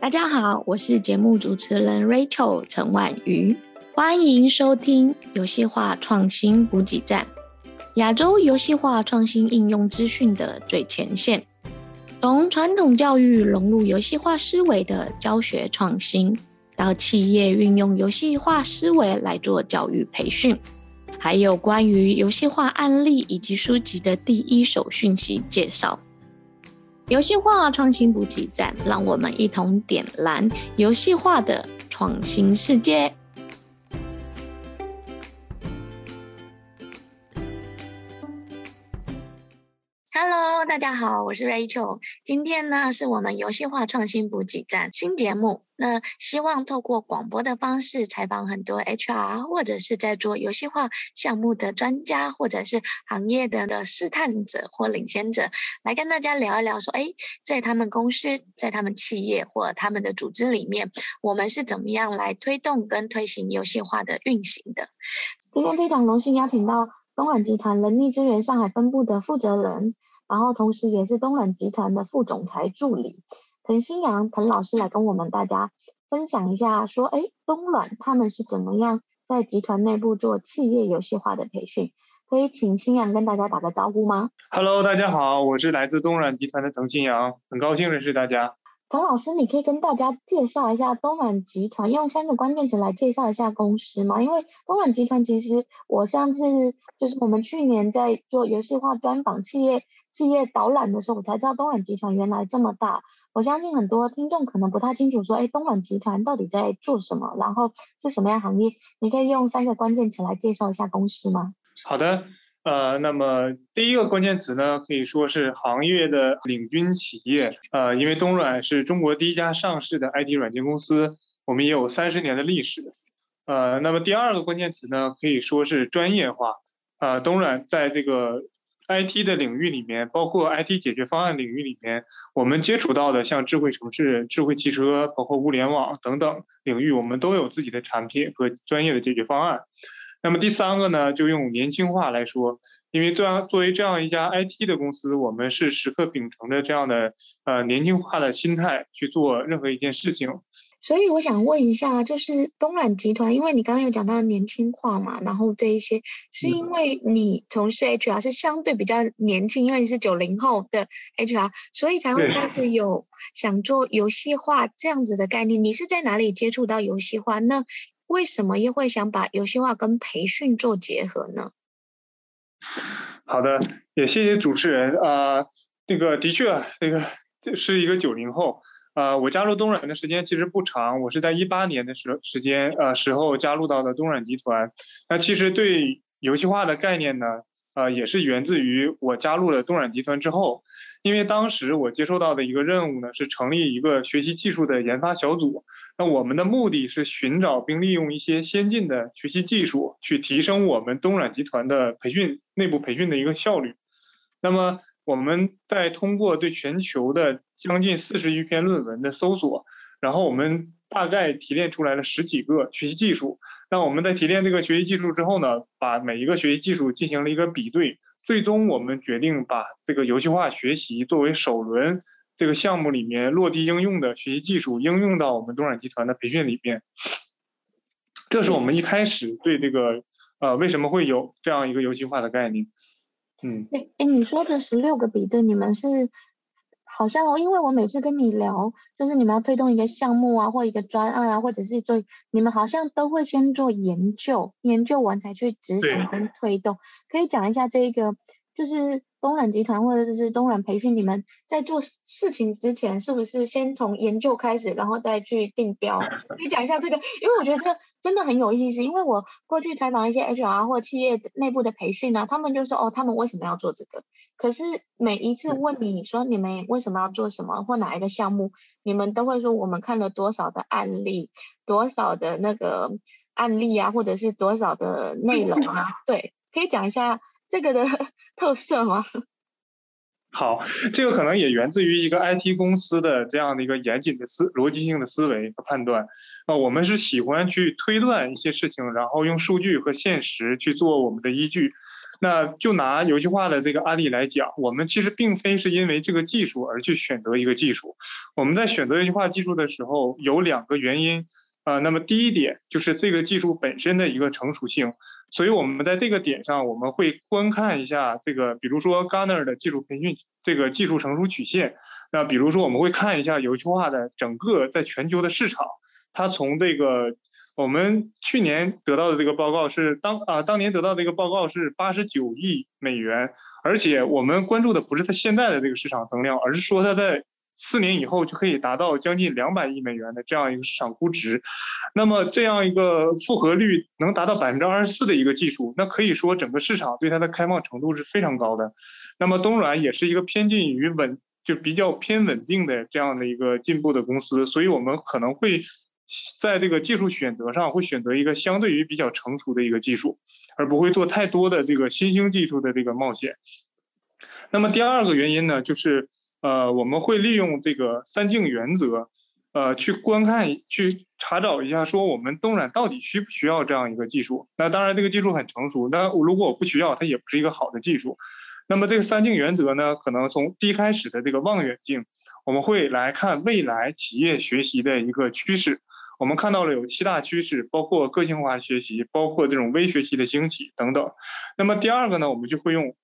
大家好，我是节目主持人 Rachel 陈婉瑜，欢迎收听游戏化创新补给站，亚洲游戏化创新应用资讯的最前线，从传统教育融入游戏化思维的教学创新，到企业运用游戏化思维来做教育培训，还有关于游戏化案例以及书籍的第一手讯息介绍。游戏化创新补给站，让我们一同点燃游戏化的创新世界。大家好，我是 Rachel。今天呢，是我们游戏化创新补给站新节目。那希望透过广播的方式采访很多 HR，或者是在做游戏化项目的专家，或者是行业的的试探者或领先者，来跟大家聊一聊，说，哎，在他们公司、在他们企业或他们的组织里面，我们是怎么样来推动跟推行游戏化的运行的？今天非常荣幸邀请到东软集团人力资源上海分部的负责人，然后同时也是东软集团的副总裁助理。滕新阳，滕老师来跟我们大家分享一下，说，哎，东软他们是怎么样在集团内部做企业游戏化的培训？可以请新阳跟大家打个招呼吗？Hello，大家好，我是来自东软集团的滕新阳，很高兴认识大家。陈老师，你可以跟大家介绍一下东软集团，用三个关键词来介绍一下公司吗？因为东软集团其实我上次就是我们去年在做游戏化专访企业企业导览的时候，我才知道东软集团原来这么大。我相信很多听众可能不太清楚，说，哎，东软集团到底在做什么，然后是什么样行业？你可以用三个关键词来介绍一下公司吗？好的，呃，那么第一个关键词呢，可以说是行业的领军企业，呃，因为东软是中国第一家上市的 IT 软件公司，我们也有三十年的历史，呃，那么第二个关键词呢，可以说是专业化，呃，东软在这个。IT 的领域里面，包括 IT 解决方案领域里面，我们接触到的像智慧城市、智慧汽车，包括物联网等等领域，我们都有自己的产品和专业的解决方案。那么第三个呢，就用年轻化来说，因为这样作为这样一家 IT 的公司，我们是时刻秉承着这样的呃年轻化的心态去做任何一件事情。所以我想问一下，就是东软集团，因为你刚刚有讲到年轻化嘛，然后这一些是因为你从事 HR 是相对比较年轻，因为你是九零后的 HR，所以才会开始有想做游戏化这样子的概念。你是在哪里接触到游戏化？那为什么又会想把游戏化跟培训做结合呢？好的，也谢谢主持人啊、呃，这个的确，这个是一个九零后。呃，我加入东软的时间其实不长，我是在一八年的时时间呃时候加入到的东软集团。那其实对游戏化的概念呢，呃，也是源自于我加入了东软集团之后，因为当时我接受到的一个任务呢，是成立一个学习技术的研发小组。那我们的目的是寻找并利用一些先进的学习技术，去提升我们东软集团的培训内部培训的一个效率。那么。我们在通过对全球的将近四十余篇论文的搜索，然后我们大概提炼出来了十几个学习技术。那我们在提炼这个学习技术之后呢，把每一个学习技术进行了一个比对，最终我们决定把这个游戏化学习作为首轮这个项目里面落地应用的学习技术，应用到我们东软集团的培训里面。这是我们一开始对这个呃为什么会有这样一个游戏化的概念。嗯，哎，你说的十六个比对，你们是好像哦，因为我每次跟你聊，就是你们要推动一个项目啊，或一个专案啊，或者是做，你们好像都会先做研究，研究完才去执行跟推动，可以讲一下这一个，就是。东软集团或者就是东软培训，你们在做事情之前，是不是先从研究开始，然后再去定标？可以讲一下这个，因为我觉得真的很有意思。因为我过去采访一些 HR 或企业内部的培训呢，他们就说哦，他们为什么要做这个？可是每一次问你说你们为什么要做什么或哪一个项目，你们都会说我们看了多少的案例，多少的那个案例啊，或者是多少的内容啊？对，可以讲一下。这个的 特色吗？好，这个可能也源自于一个 IT 公司的这样的一个严谨的思逻辑性的思维和判断。啊，我们是喜欢去推断一些事情，然后用数据和现实去做我们的依据。那就拿游戏化的这个案例来讲，我们其实并非是因为这个技术而去选择一个技术。我们在选择游戏化技术的时候，有两个原因。啊，那么第一点就是这个技术本身的一个成熟性。所以我们在这个点上，我们会观看一下这个，比如说 Garner 的技术培训这个技术成熟曲线。那比如说我们会看一下游戏化的整个在全球的市场，它从这个。我们去年得到的这个报告是当啊，当年得到的一个报告是八十九亿美元，而且我们关注的不是它现在的这个市场增量，而是说它在四年以后就可以达到将近两百亿美元的这样一个市场估值。那么这样一个复合率能达到百分之二十四的一个技术，那可以说整个市场对它的开放程度是非常高的。那么东软也是一个偏近于稳，就比较偏稳定的这样的一个进步的公司，所以我们可能会。在这个技术选择上，会选择一个相对于比较成熟的一个技术，而不会做太多的这个新兴技术的这个冒险。那么第二个原因呢，就是呃，我们会利用这个三镜原则，呃，去观看、去查找一下，说我们东软到底需不需要这样一个技术？那当然，这个技术很成熟，那如果我不需要，它也不是一个好的技术。那么这个三镜原则呢，可能从第一开始的这个望远镜，我们会来看未来企业学习的一个趋势。我们看到了有七大趋势，包括个性化学习，包括这种微学习的兴起等等。那么第二个呢，我们就会用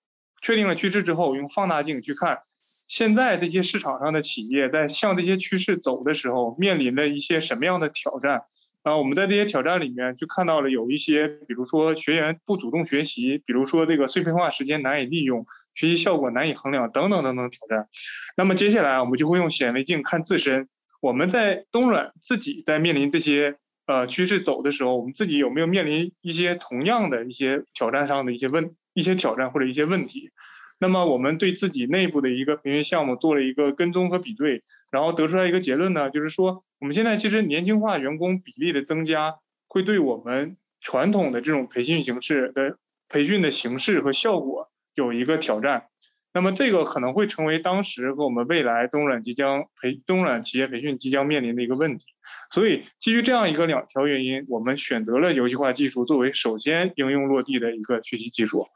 确定了趋势之后，用放大镜去看现在这些市场上的企业在向这些趋势走的时候，面临了一些什么样的挑战。啊，我们在这些挑战里面就看到了有一些，比如说学员不主动学习，比如说这个碎片化时间难以利用，学习效果难以衡量等等等等挑战。那么接下来我们就会用显微镜看自身。我们在东软自己在面临这些呃趋势走的时候，我们自己有没有面临一些同样的一些挑战上的一些问一些挑战或者一些问题？那么我们对自己内部的一个培训项目做了一个跟踪和比对，然后得出来一个结论呢，就是说我们现在其实年轻化员工比例的增加，会对我们传统的这种培训形式的培训的形式和效果有一个挑战。那么这个可能会成为当时和我们未来东软即将培东软企业培训即将面临的一个问题，所以基于这样一个两条原因，我们选择了游戏化技术作为首先应用落地的一个学习技术。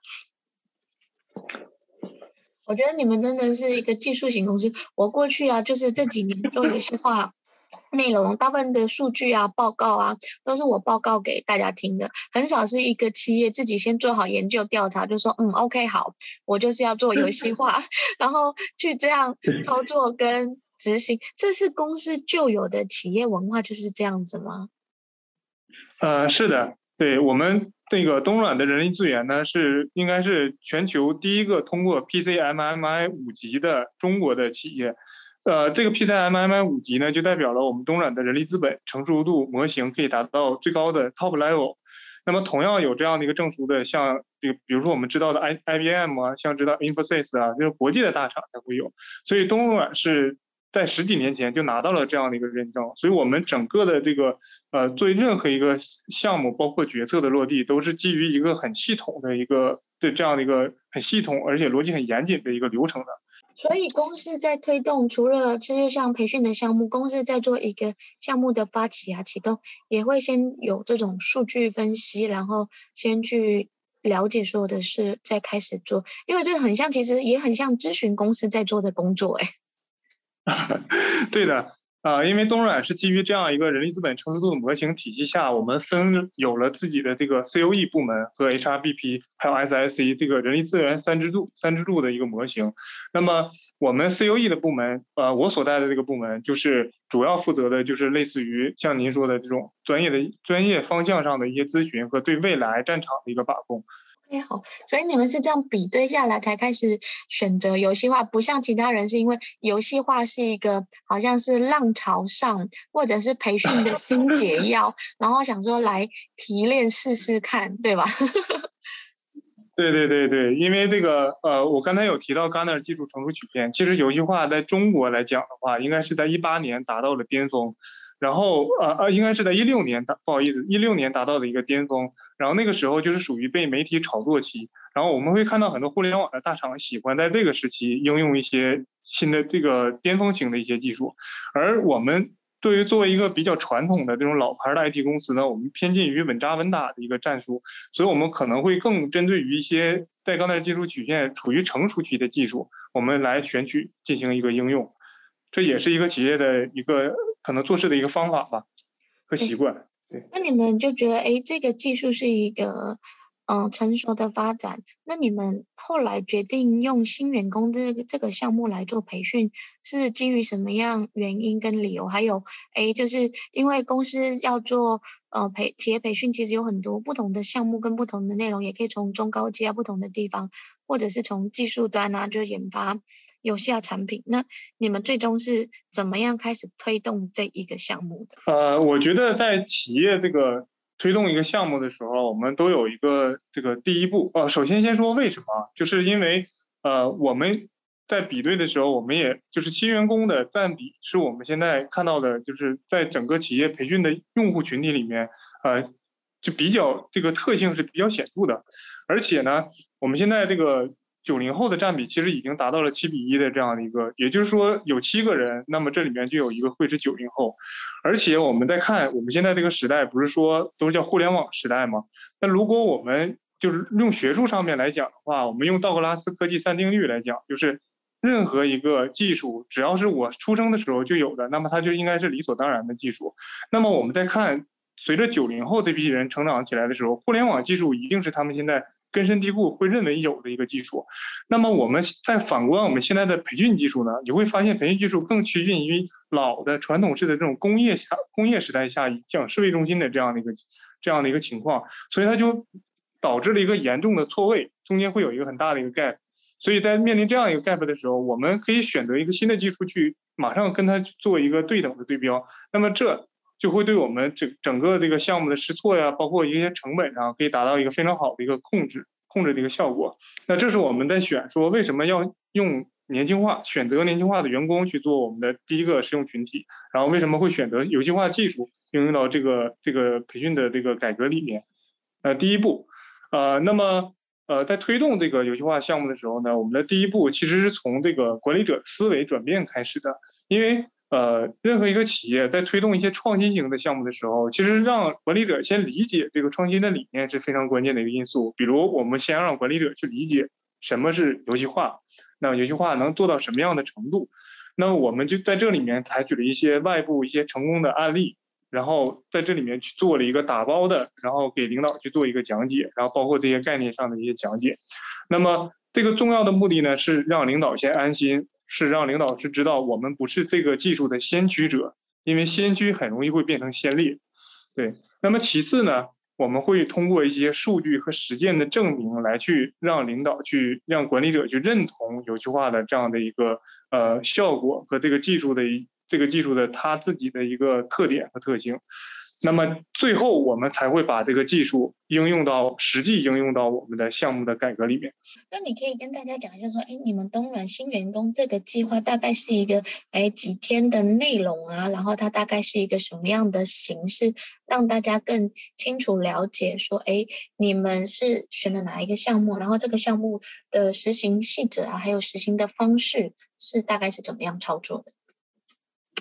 我觉得你们真的是一个技术型公司。我过去啊，就是这几年做游戏化。内容大部分的数据啊、报告啊，都是我报告给大家听的，很少是一个企业自己先做好研究调查，就说嗯，OK，好，我就是要做游戏化，然后去这样操作跟执行，这是公司旧有的企业文化就是这样子吗？呃，是的，对，我们这个东软的人力资源呢，是应该是全球第一个通过 PCMMI 五级的中国的企业。呃，这个 PCMMI 五级呢，就代表了我们东软的人力资本成熟度模型可以达到最高的 top level。那么同样有这样的一个证书的，像这个，比如说我们知道的 I IBM 啊，像知道 Infosys 啊，就是国际的大厂才会有。所以东软是在十几年前就拿到了这样的一个认证。所以我们整个的这个呃，做任何一个项目，包括决策的落地，都是基于一个很系统的一个对这样的一个很系统而且逻辑很严谨的一个流程的。所以公司在推动，除了这些像培训的项目，公司在做一个项目的发起啊、启动，也会先有这种数据分析，然后先去了解所有的事，再开始做。因为这个很像，其实也很像咨询公司在做的工作，哎。对的。啊，因为东软是基于这样一个人力资本成熟度的模型体系下，我们分有了自己的这个 COE 部门和 HRBP，还有 SIC 这个人力资源三支柱、三支柱的一个模型。那么我们 COE 的部门，呃，我所带的这个部门就是主要负责的就是类似于像您说的这种专业的专业方向上的一些咨询和对未来战场的一个把控。哎好，所以你们是这样比对下来才开始选择游戏化，不像其他人是因为游戏化是一个好像是浪潮上或者是培训的新解 药，然后想说来提炼试试看，对吧？对对对对，因为这个呃，我刚才有提到 Gartner 技术成熟曲线，其实游戏化在中国来讲的话，应该是在一八年达到了巅峰。然后，呃呃，应该是在一六年达，不好意思，一六年达到的一个巅峰。然后那个时候就是属于被媒体炒作期。然后我们会看到很多互联网的大厂喜欢在这个时期应用一些新的这个巅峰型的一些技术。而我们对于作为一个比较传统的这种老牌的 IT 公司呢，我们偏近于稳扎稳打的一个战术，所以我们可能会更针对于一些在刚才技术曲线处于成熟期的技术，我们来选取进行一个应用，这也是一个企业的一个可能做事的一个方法吧和习惯。对，那你们就觉得，哎，这个技术是一个。嗯，成熟的发展。那你们后来决定用新员工这个这个项目来做培训，是基于什么样原因跟理由？还有，哎，就是因为公司要做呃培企业培训，其实有很多不同的项目跟不同的内容，也可以从中高阶啊不同的地方，或者是从技术端啊，就研发有效产品。那你们最终是怎么样开始推动这一个项目的？呃，我觉得在企业这个。推动一个项目的时候，我们都有一个这个第一步。呃，首先先说为什么，就是因为呃我们在比对的时候，我们也就是新员工的占比是我们现在看到的，就是在整个企业培训的用户群体里面，呃，就比较这个特性是比较显著的，而且呢，我们现在这个。九零后的占比其实已经达到了七比一的这样的一个，也就是说有七个人，那么这里面就有一个会是九零后，而且我们在看我们现在这个时代，不是说都是叫互联网时代吗？那如果我们就是用学术上面来讲的话，我们用道格拉斯科技三定律来讲，就是任何一个技术，只要是我出生的时候就有的，那么它就应该是理所当然的技术。那么我们再看，随着九零后这批人成长起来的时候，互联网技术一定是他们现在。根深蒂固会认为有的一个技术，那么我们再反观我们现在的培训技术呢，你会发现培训技术更趋近于老的传统式的这种工业下工业时代下以讲师为中心的这样的一个这样的一个情况，所以它就导致了一个严重的错位，中间会有一个很大的一个 gap，所以在面临这样一个 gap 的时候，我们可以选择一个新的技术去马上跟它做一个对等的对标，那么这。就会对我们整整个这个项目的试错呀，包括一些成本上，可以达到一个非常好的一个控制控制的一个效果。那这是我们在选说为什么要用年轻化，选择年轻化的员工去做我们的第一个使用群体，然后为什么会选择游戏化技术应用到这个这个培训的这个改革里面。呃，第一步，呃，那么呃，在推动这个游戏化项目的时候呢，我们的第一步其实是从这个管理者思维转变开始的，因为。呃，任何一个企业在推动一些创新型的项目的时候，其实让管理者先理解这个创新的理念是非常关键的一个因素。比如，我们先让管理者去理解什么是游戏化，那游戏化能做到什么样的程度？那我们就在这里面采取了一些外部一些成功的案例，然后在这里面去做了一个打包的，然后给领导去做一个讲解，然后包括这些概念上的一些讲解。那么这个重要的目的呢，是让领导先安心。是让领导是知道我们不是这个技术的先驱者，因为先驱很容易会变成先烈。对，那么其次呢，我们会通过一些数据和实践的证明来去让领导去让管理者去认同游戏化的这样的一个呃效果和这个技术的一这个技术的它自己的一个特点和特性。那么最后我们才会把这个技术应用到实际应用到我们的项目的改革里面。那你可以跟大家讲一下，说，哎，你们东软新员工这个计划大概是一个哎几天的内容啊？然后它大概是一个什么样的形式，让大家更清楚了解，说，哎，你们是选了哪一个项目？然后这个项目的实行细则啊，还有实行的方式是大概是怎么样操作的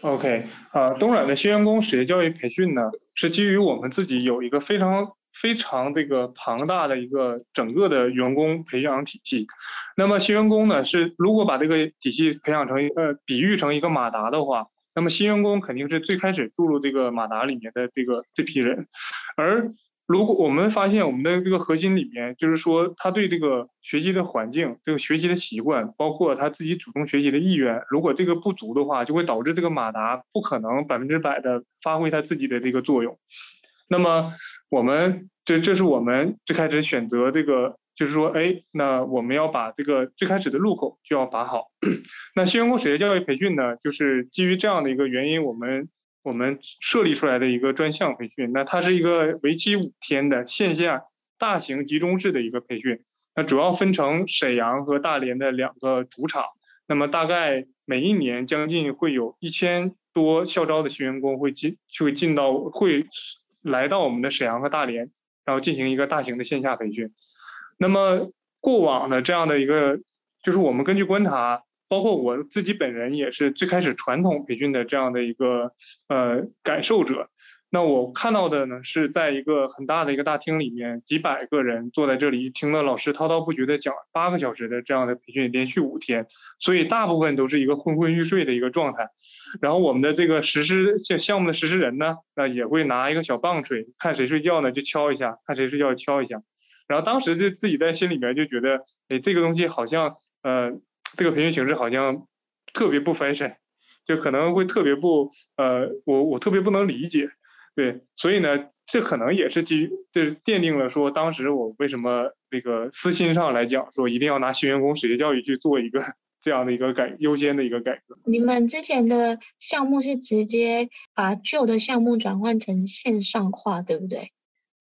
？OK，啊，东软的新员工职业教育培训呢，是基于我们自己有一个非常非常这个庞大的一个整个的员工培养体系。那么新员工呢，是如果把这个体系培养成呃比喻成一个马达的话，那么新员工肯定是最开始注入这个马达里面的这个这批人，而。如果我们发现我们的这个核心里面，就是说他对这个学习的环境、这个学习的习惯，包括他自己主动学习的意愿，如果这个不足的话，就会导致这个马达不可能百分之百的发挥他自己的这个作用。那么我们这这是我们最开始选择这个，就是说，哎，那我们要把这个最开始的路口就要把好。那新员工职业教育培训呢，就是基于这样的一个原因，我们。我们设立出来的一个专项培训，那它是一个为期五天的线下大型集中式的一个培训，那主要分成沈阳和大连的两个主场，那么大概每一年将近会有一千多校招的新员工会进，就会进到会来到我们的沈阳和大连，然后进行一个大型的线下培训。那么过往的这样的一个，就是我们根据观察。包括我自己本人也是最开始传统培训的这样的一个呃感受者。那我看到的呢，是在一个很大的一个大厅里面，几百个人坐在这里，听了老师滔滔不绝的讲八个小时的这样的培训，连续五天，所以大部分都是一个昏昏欲睡的一个状态。然后我们的这个实施项项目的实施人呢，那也会拿一个小棒槌，看谁睡觉呢就敲一下，看谁睡觉敲一下。然后当时就自己在心里面就觉得，哎，这个东西好像，呃，这个培训形式好像特别不 fashion，就可能会特别不，呃，我我特别不能理解。对，所以呢，这可能也是基于，就是奠定了说，当时我为什么那个私心上来讲，说一定要拿新员工水学教育去做一个这样的一个改优先的一个改革。你们之前的项目是直接把旧的项目转换成线上化，对不对？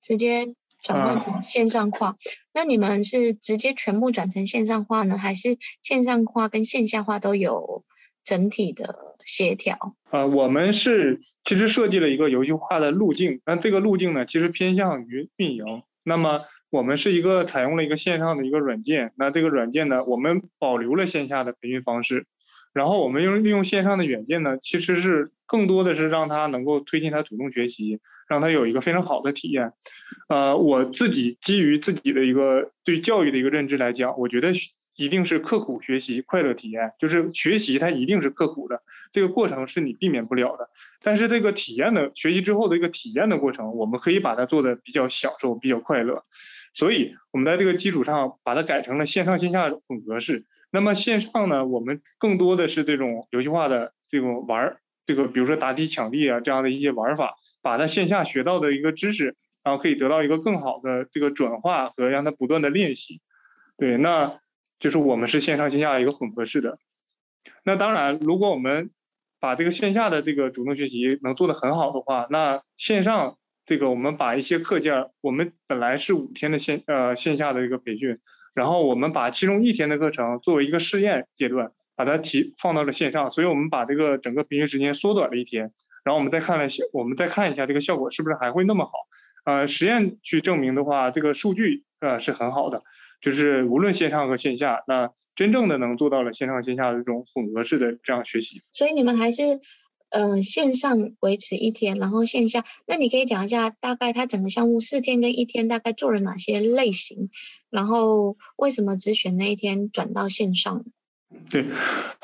直接转换成线上化。啊、那你们是直接全部转成线上化呢，还是线上化跟线下化都有整体的？协调啊、呃，我们是其实设计了一个游戏化的路径，那这个路径呢，其实偏向于运营。那么我们是一个采用了一个线上的一个软件，那这个软件呢，我们保留了线下的培训方式，然后我们用利用线上的软件呢，其实是更多的是让他能够推进他主动学习，让他有一个非常好的体验。呃，我自己基于自己的一个对教育的一个认知来讲，我觉得。一定是刻苦学习，快乐体验。就是学习，它一定是刻苦的，这个过程是你避免不了的。但是这个体验的学习之后的一个体验的过程，我们可以把它做的比较享受，比较快乐。所以，我们在这个基础上把它改成了线上线下混合式。那么线上呢，我们更多的是这种游戏化的这种玩儿，这个比如说答题抢地啊这样的一些玩法，把它线下学到的一个知识，然后可以得到一个更好的这个转化和让它不断的练习。对，那。就是我们是线上线下一个混合式的，那当然，如果我们把这个线下的这个主动学习能做得很好的话，那线上这个我们把一些课件，我们本来是五天的线呃线下的一个培训，然后我们把其中一天的课程作为一个试验阶段，把它提放到了线上，所以我们把这个整个培训时间缩短了一天，然后我们再看了我们再看一下这个效果是不是还会那么好，呃，实验去证明的话，这个数据呃是很好的。就是无论线上和线下，那真正的能做到了线上线下的这种混合式的这样学习。所以你们还是，呃，线上维持一天，然后线下。那你可以讲一下，大概它整个项目四天跟一天大概做了哪些类型，然后为什么只选那一天转到线上？对，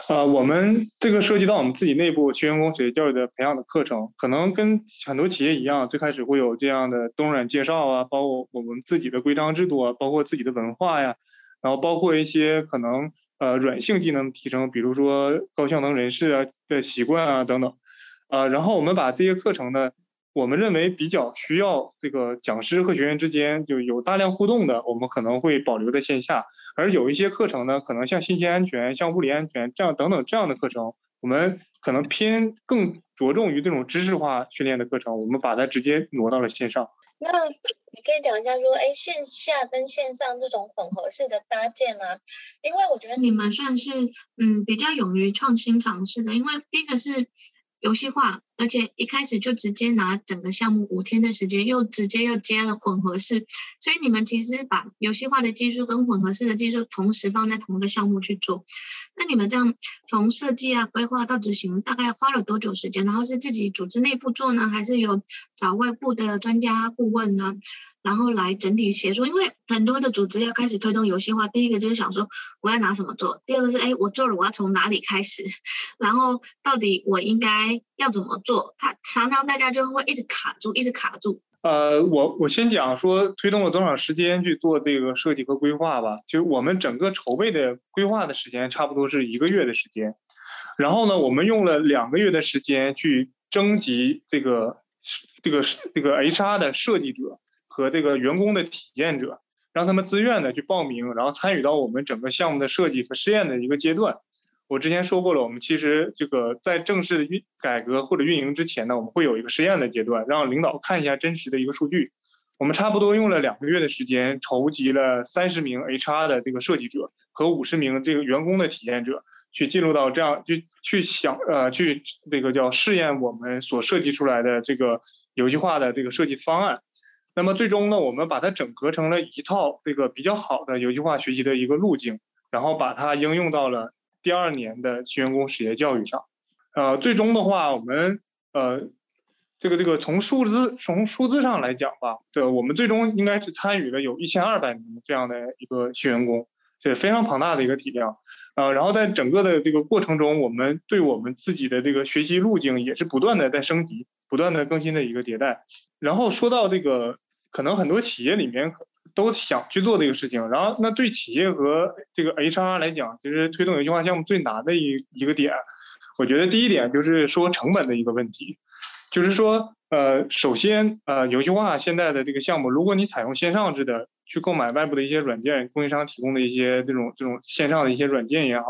呃，我们这个涉及到我们自己内部新员工学教育的培养的课程，可能跟很多企业一样，最开始会有这样的东软介绍啊，包括我们自己的规章制度啊，包括自己的文化呀，然后包括一些可能呃软性技能提升，比如说高效能人士啊的习惯啊等等，呃，然后我们把这些课程呢。我们认为比较需要这个讲师和学员之间就有大量互动的，我们可能会保留在线下；而有一些课程呢，可能像信息安全、像物理安全这样等等这样的课程，我们可能偏更着重于这种知识化训练的课程，我们把它直接挪到了线上。那你可以讲一下说，哎，线下跟线上这种混合式的搭建啊，因为我觉得你们算是嗯比较勇于创新尝试的，因为第一个是。游戏化，而且一开始就直接拿整个项目五天的时间，又直接又接了混合式，所以你们其实把游戏化的技术跟混合式的技术同时放在同一个项目去做。那你们这样从设计啊、规划到执行，大概花了多久时间？然后是自己组织内部做呢，还是有找外部的专家顾问呢？然后来整体协助，因为很多的组织要开始推动游戏化，第一个就是想说我要拿什么做，第二个是哎我做了我要从哪里开始，然后到底我应该要怎么做？他常常大家就会一直卡住，一直卡住。呃，我我先讲说推动了多少时间去做这个设计和规划吧。就我们整个筹备的规划的时间差不多是一个月的时间，然后呢，我们用了两个月的时间去征集这个这个这个 HR 的设计者。和这个员工的体验者，让他们自愿的去报名，然后参与到我们整个项目的设计和试验的一个阶段。我之前说过了，我们其实这个在正式的运改革或者运营之前呢，我们会有一个试验的阶段，让领导看一下真实的一个数据。我们差不多用了两个月的时间，筹集了三十名 HR 的这个设计者和五十名这个员工的体验者，去进入到这样就去想呃去这个叫试验我们所设计出来的这个游戏化的这个设计方案。那么最终呢，我们把它整合成了一套这个比较好的游戏化学习的一个路径，然后把它应用到了第二年的新员工职业教育上。呃，最终的话，我们呃。这个这个从数字从数字上来讲吧，对，我们最终应该是参与了有一千二百名这样的一个新员工，是非常庞大的一个体量，呃，然后在整个的这个过程中，我们对我们自己的这个学习路径也是不断的在升级，不断的更新的一个迭代。然后说到这个，可能很多企业里面都想去做这个事情，然后那对企业和这个 HR 来讲，其实推动游戏化项目最难的一一个点，我觉得第一点就是说成本的一个问题。就是说，呃，首先，呃，游戏化现在的这个项目，如果你采用线上制的去购买外部的一些软件，供应商提供的一些这种这种线上的一些软件也好，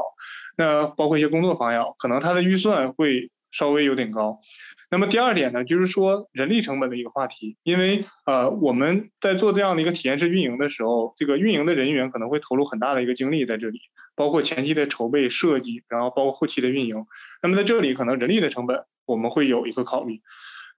那包括一些工作坊也好，可能它的预算会稍微有点高。那么第二点呢，就是说人力成本的一个话题，因为呃我们在做这样的一个体验式运营的时候，这个运营的人员可能会投入很大的一个精力在这里，包括前期的筹备设计，然后包括后期的运营。那么在这里可能人力的成本。我们会有一个考虑，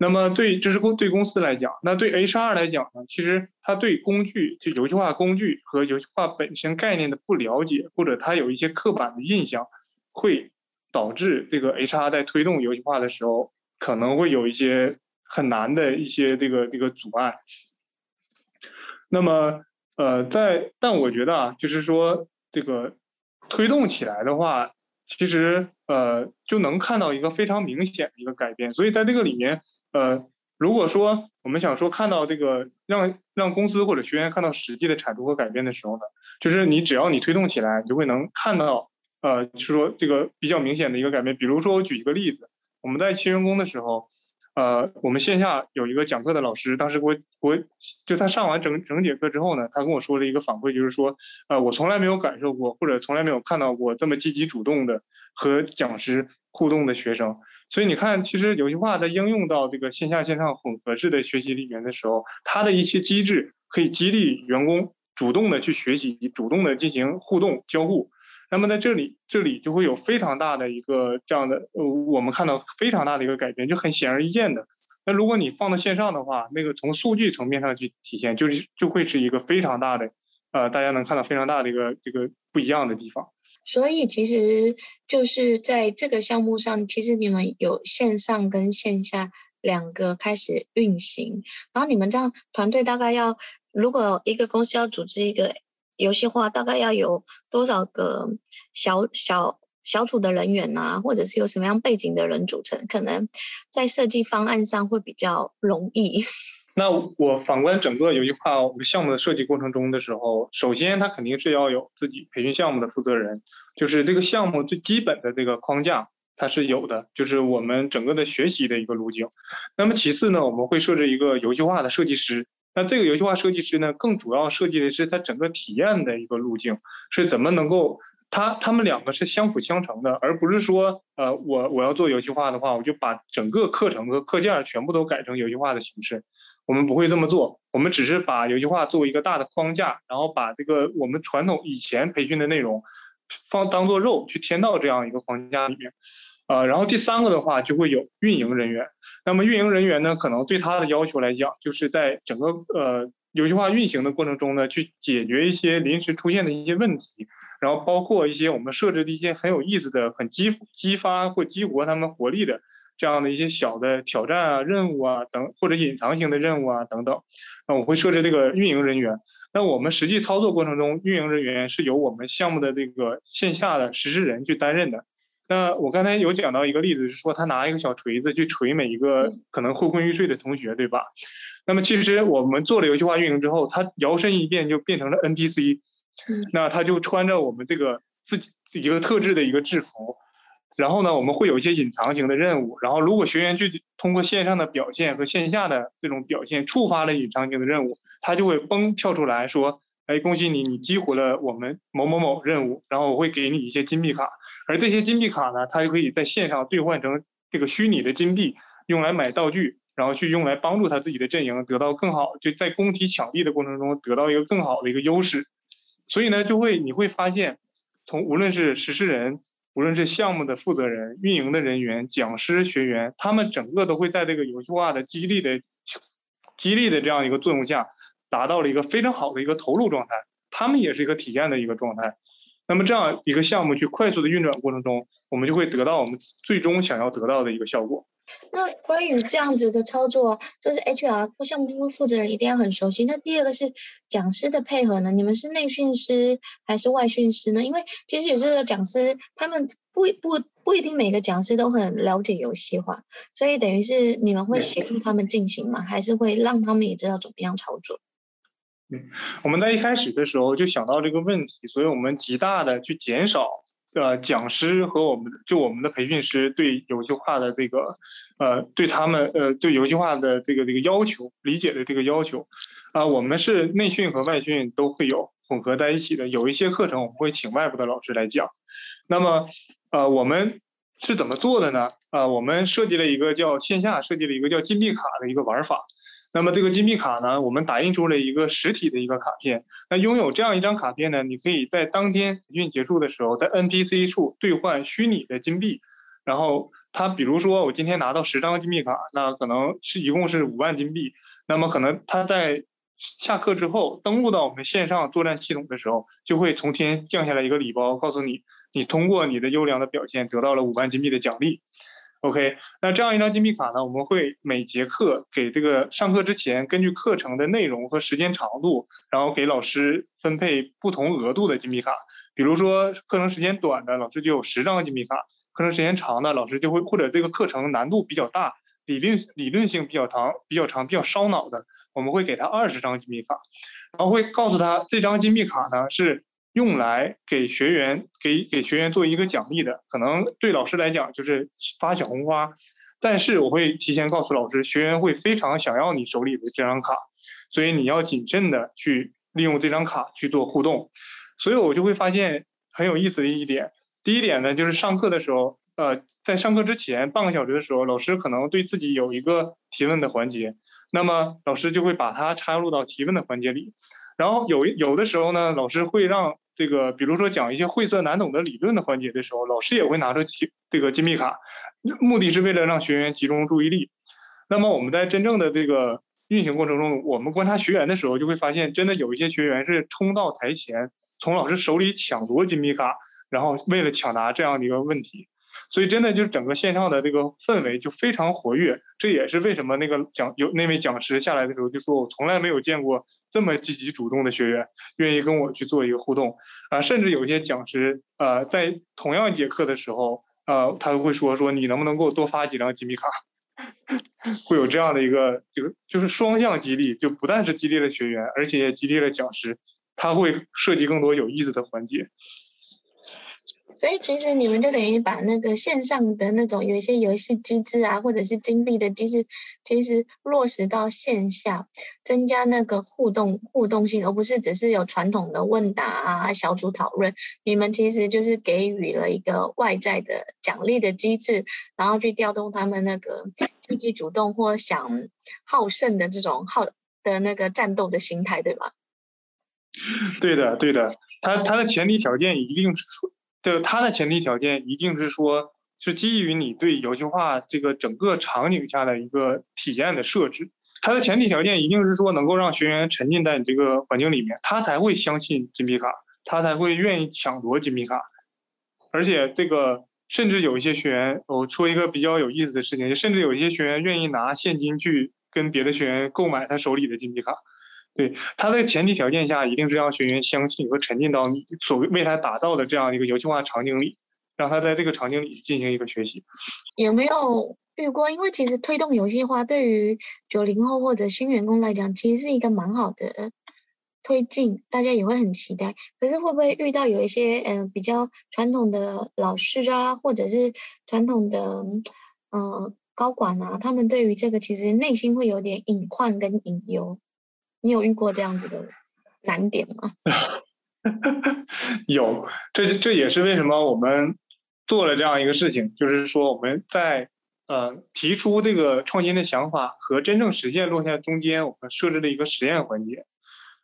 那么对，这是公对公司来讲，那对 HR 来讲呢？其实他对工具，就游戏化工具和游戏化本身概念的不了解，或者他有一些刻板的印象，会导致这个 HR 在推动游戏化的时候，可能会有一些很难的一些这个这个阻碍。那么，呃，在但我觉得啊，就是说这个推动起来的话。其实，呃，就能看到一个非常明显的一个改变。所以在这个里面，呃，如果说我们想说看到这个让让公司或者学员看到实际的产出和改变的时候呢，就是你只要你推动起来，你就会能看到，呃，就是说这个比较明显的一个改变。比如说我举一个例子，我们在新员工的时候。呃，我们线下有一个讲课的老师，当时给我我就他上完整整节课之后呢，他跟我说了一个反馈，就是说，呃，我从来没有感受过，或者从来没有看到过这么积极主动的和讲师互动的学生。所以你看，其实游戏化在应用到这个线下线上混合式的学习里面的时候，它的一些机制可以激励员工主动的去学习，主动的进行互动交互。那么在这里，这里就会有非常大的一个这样的，呃，我们看到非常大的一个改变，就很显而易见的。那如果你放到线上的话，那个从数据层面上去体现，就是就会是一个非常大的，呃，大家能看到非常大的一个这个不一样的地方。所以其实就是在这个项目上，其实你们有线上跟线下两个开始运行，然后你们这样团队大概要，如果一个公司要组织一个。游戏化大概要有多少个小小小组的人员啊，或者是有什么样背景的人组成，可能在设计方案上会比较容易。那我反观整个游戏化我们项目的设计过程中的时候，首先它肯定是要有自己培训项目的负责人，就是这个项目最基本的这个框架它是有的，就是我们整个的学习的一个路径。那么其次呢，我们会设置一个游戏化的设计师。那这个游戏化设计师呢，更主要设计的是它整个体验的一个路径，是怎么能够，它他们两个是相辅相成的，而不是说，呃，我我要做游戏化的话，我就把整个课程和课件全部都改成游戏化的形式，我们不会这么做，我们只是把游戏化作为一个大的框架，然后把这个我们传统以前培训的内容，放当做肉去填到这样一个框架里面。呃，然后第三个的话就会有运营人员，那么运营人员呢，可能对他的要求来讲，就是在整个呃游戏化运行的过程中呢，去解决一些临时出现的一些问题，然后包括一些我们设置的一些很有意思的、很激激发或激活他们活力的这样的一些小的挑战啊、任务啊等，或者隐藏型的任务啊等等，那我会设置这个运营人员。那我们实际操作过程中，运营人员是由我们项目的这个线下的实施人去担任的。那我刚才有讲到一个例子，是说他拿一个小锤子去锤每一个可能昏昏欲睡的同学，对吧？那么其实我们做了游戏化运营之后，他摇身一变就变成了 NPC，那他就穿着我们这个自己一个特制的一个制服，然后呢，我们会有一些隐藏型的任务，然后如果学员去通过线上的表现和线下的这种表现触发了隐藏型的任务，他就会嘣跳出来说。哎，恭喜你，你激活了我们某某某任务，然后我会给你一些金币卡，而这些金币卡呢，它就可以在线上兑换成这个虚拟的金币，用来买道具，然后去用来帮助他自己的阵营得到更好，就在攻体抢地的过程中得到一个更好的一个优势。所以呢，就会你会发现，从无论是实施人，无论是项目的负责人、运营的人员、讲师、学员，他们整个都会在这个游戏化的激励的激励的这样一个作用下。达到了一个非常好的一个投入状态，他们也是一个体验的一个状态，那么这样一个项目去快速的运转过程中，我们就会得到我们最终想要得到的一个效果。那关于这样子的操作，就是 HR 或项目部负责人一定要很熟悉。那第二个是讲师的配合呢？你们是内训师还是外训师呢？因为其实有时候讲师他们不不不一定每个讲师都很了解游戏化，所以等于是你们会协助他们进行吗？还是会让他们也知道怎么样操作？嗯，我们在一开始的时候就想到这个问题，所以我们极大的去减少。呃，讲师和我们就我们的培训师对游戏化的这个，呃，对他们呃对游戏化的这个这个要求理解的这个要求，啊、呃，我们是内训和外训都会有混合在一起的。有一些课程我们会请外部的老师来讲。那么，呃，我们是怎么做的呢？呃，我们设计了一个叫线下设计了一个叫金币卡的一个玩法。那么这个金币卡呢，我们打印出了一个实体的一个卡片。那拥有这样一张卡片呢，你可以在当天培训结束的时候，在 NPC 处兑换虚拟的金币。然后他比如说我今天拿到十张金币卡，那可能是一共是五万金币。那么可能他在下课之后登录到我们线上作战系统的时候，就会从天降下来一个礼包，告诉你你通过你的优良的表现得到了五万金币的奖励。OK，那这样一张金币卡呢，我们会每节课给这个上课之前，根据课程的内容和时间长度，然后给老师分配不同额度的金币卡。比如说课程时间短的，老师就有十张金币卡；课程时间长的，老师就会或者这个课程难度比较大，理论理论性比较长、比较长、比较烧脑的，我们会给他二十张金币卡，然后会告诉他这张金币卡呢是。用来给学员给给学员做一个奖励的，可能对老师来讲就是发小红花，但是我会提前告诉老师，学员会非常想要你手里的这张卡，所以你要谨慎的去利用这张卡去做互动。所以我就会发现很有意思的一点，第一点呢，就是上课的时候，呃，在上课之前半个小时的时候，老师可能对自己有一个提问的环节，那么老师就会把它插入到提问的环节里，然后有有的时候呢，老师会让。这个，比如说讲一些晦涩难懂的理论的环节的时候，老师也会拿出金这个金币卡，目的是为了让学员集中注意力。那么我们在真正的这个运行过程中，我们观察学员的时候，就会发现，真的有一些学员是冲到台前，从老师手里抢夺金币卡，然后为了抢答这样的一个问题。所以真的就是整个线上的这个氛围就非常活跃，这也是为什么那个讲有那位讲师下来的时候就说，我从来没有见过这么积极主动的学员，愿意跟我去做一个互动。啊，甚至有些讲师呃在同样一节课的时候，呃他会说说你能不能给我多发几张金币卡，会有这样的一个这个就是双向激励，就不但是激励了学员，而且也激励了讲师，他会设计更多有意思的环节。所以其实你们就等于把那个线上的那种有一些游戏机制啊，或者是金币的机制，其实落实到线下，增加那个互动互动性，而不是只是有传统的问答啊、小组讨论。你们其实就是给予了一个外在的奖励的机制，然后去调动他们那个积极主动或想好胜的这种好的那个战斗的心态，对吧？对的，对的，他他的前提条件一定是说。就它的前提条件一定是说，是基于你对游戏化这个整个场景下的一个体验的设置。它的前提条件一定是说，能够让学员沉浸在你这个环境里面，他才会相信金币卡，他才会愿意抢夺金币卡。而且这个甚至有一些学员，我说一个比较有意思的事情，就甚至有一些学员愿意拿现金去跟别的学员购买他手里的金币卡。对，他的前提条件下，一定是让学员相信和沉浸到你所为他打造的这样一个游戏化场景里，让他在这个场景里进行一个学习。有没有遇过？因为其实推动游戏化对于九零后或者新员工来讲，其实是一个蛮好的推进，大家也会很期待。可是会不会遇到有一些嗯、比较传统的老师啊，或者是传统的嗯、高管啊，他们对于这个其实内心会有点隐患跟隐忧？你有遇过这样子的难点吗？有，这这也是为什么我们做了这样一个事情，就是说我们在呃提出这个创新的想法和真正实现落下中间，我们设置了一个实验环节。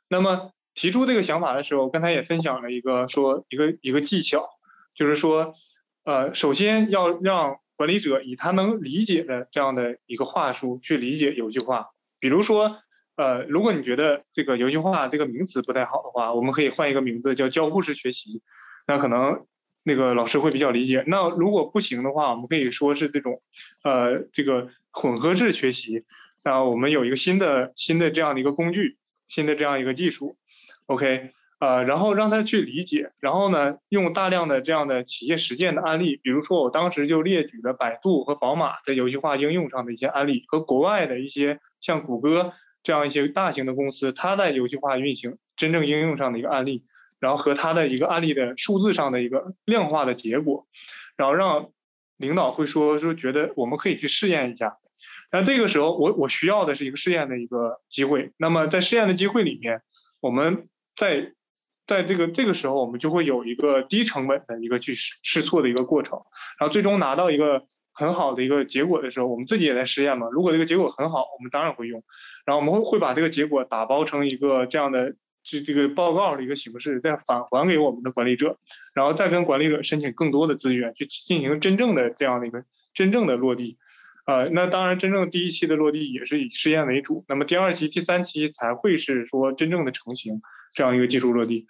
那么提出这个想法的时候，刚才也分享了一个说一个一个技巧，就是说呃首先要让管理者以他能理解的这样的一个话术去理解游戏化，比如说。呃，如果你觉得这个游戏化这个名词不太好的话，我们可以换一个名字，叫交互式学习。那可能那个老师会比较理解。那如果不行的话，我们可以说是这种，呃，这个混合式学习。那我们有一个新的新的这样的一个工具，新的这样一个技术，OK。呃，然后让他去理解，然后呢，用大量的这样的企业实践的案例，比如说我当时就列举了百度和宝马在游戏化应用上的一些案例，和国外的一些像谷歌这样一些大型的公司，它在游戏化运行真正应用上的一个案例，然后和它的一个案例的数字上的一个量化的结果，然后让领导会说说觉得我们可以去试验一下，那这个时候我我需要的是一个试验的一个机会，那么在试验的机会里面，我们在在这个这个时候，我们就会有一个低成本的一个去试试错的一个过程，然后最终拿到一个很好的一个结果的时候，我们自己也在试验嘛。如果这个结果很好，我们当然会用，然后我们会会把这个结果打包成一个这样的这这个报告的一个形式，再返还给我们的管理者，然后再跟管理者申请更多的资源去进行真正的这样的一个真正的落地。呃，那当然，真正第一期的落地也是以试验为主，那么第二期、第三期才会是说真正的成型。这样一个技术落地，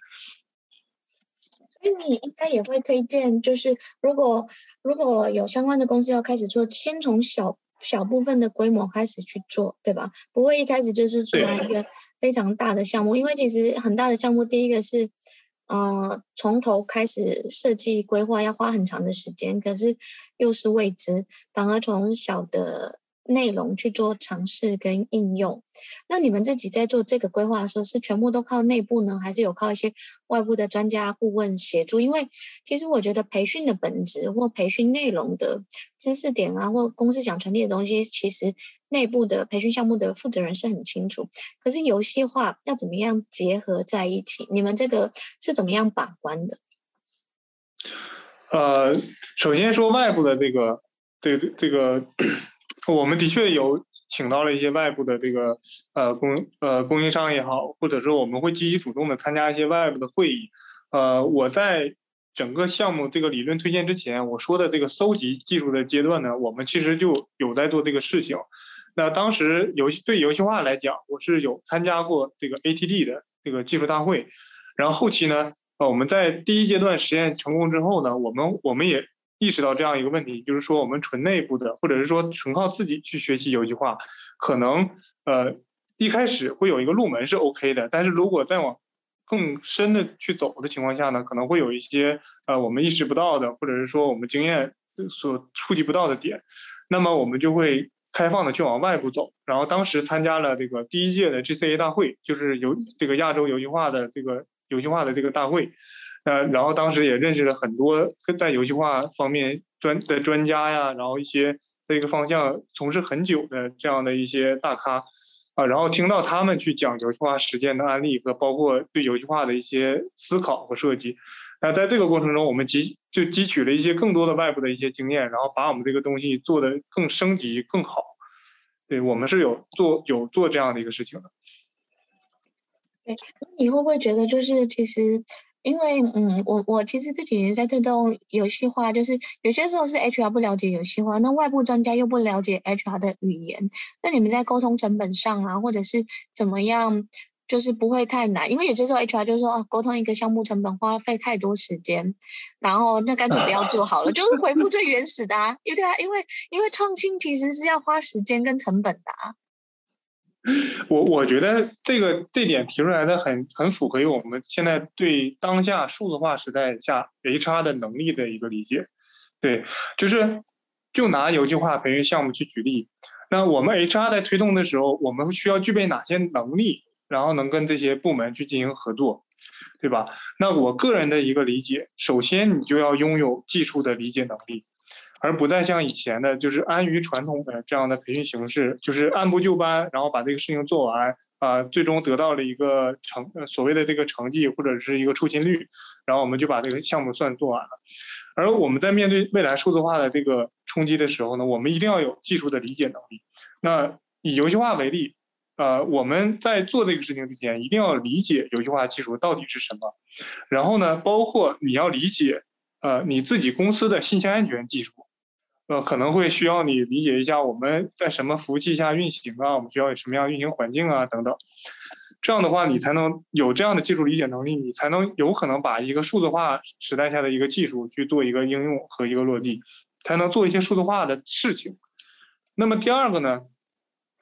所以你应该也会推荐，就是如果如果有相关的公司要开始做，先从小小部分的规模开始去做，对吧？不会一开始就是出来一个非常大的项目，因为其实很大的项目，第一个是呃从头开始设计规划要花很长的时间，可是又是未知，反而从小的。内容去做尝试跟应用，那你们自己在做这个规划的时候，是全部都靠内部呢，还是有靠一些外部的专家顾问协助？因为其实我觉得培训的本质或培训内容的知识点啊，或公司想传递的东西，其实内部的培训项目的负责人是很清楚。可是游戏化要怎么样结合在一起？你们这个是怎么样把关的？呃，首先说外部的这个，这、这个。我们的确有请到了一些外部的这个呃供呃供应商也好，或者说我们会积极主动的参加一些外部的会议。呃，我在整个项目这个理论推荐之前，我说的这个搜集技术的阶段呢，我们其实就有在做这个事情。那当时游戏对游戏化来讲，我是有参加过这个 ATD 的这个技术大会。然后后期呢，呃，我们在第一阶段实验成功之后呢，我们我们也。意识到这样一个问题，就是说我们纯内部的，或者是说纯靠自己去学习游戏化，可能呃一开始会有一个入门是 OK 的，但是如果再往更深的去走的情况下呢，可能会有一些呃我们意识不到的，或者是说我们经验所触及不到的点，那么我们就会开放的去往外部走。然后当时参加了这个第一届的 GCA 大会，就是游这个亚洲游戏化的这个游戏化的这个大会。呃，然后当时也认识了很多在游戏化方面专的专家呀，然后一些这个方向从事很久的这样的一些大咖，啊，然后听到他们去讲游戏化实践的案例和包括对游戏化的一些思考和设计，那在这个过程中，我们汲就汲取了一些更多的外部的一些经验，然后把我们这个东西做得更升级更好。对，我们是有做有做这样的一个事情的。对，你会不会觉得就是其实？因为，嗯，我我其实这几年在推动游戏化，就是有些时候是 HR 不了解游戏化，那外部专家又不了解 HR 的语言，那你们在沟通成本上啊，或者是怎么样，就是不会太难，因为有些时候 HR 就说啊，沟通一个项目成本花费太多时间，然后那干脆不要 做好了，就是回复最原始的啊，因为它因为因为创新其实是要花时间跟成本的啊。我我觉得这个这点提出来的很很符合于我们现在对当下数字化时代下 HR 的能力的一个理解，对，就是就拿游戏化培训项目去举例，那我们 HR 在推动的时候，我们需要具备哪些能力，然后能跟这些部门去进行合作，对吧？那我个人的一个理解，首先你就要拥有技术的理解能力。而不再像以前的，就是安于传统的这样的培训形式，就是按部就班，然后把这个事情做完，啊、最终得到了一个成所谓的这个成绩或者是一个出勤率，然后我们就把这个项目算做完了。而我们在面对未来数字化的这个冲击的时候呢，我们一定要有技术的理解能力。那以游戏化为例，呃，我们在做这个事情之前，一定要理解游戏化技术到底是什么，然后呢，包括你要理解，呃，你自己公司的信息安全技术。呃，可能会需要你理解一下我们在什么服务器下运行啊，我们需要有什么样运行环境啊等等。这样的话，你才能有这样的技术理解能力，你才能有可能把一个数字化时代下的一个技术去做一个应用和一个落地，才能做一些数字化的事情。那么第二个呢，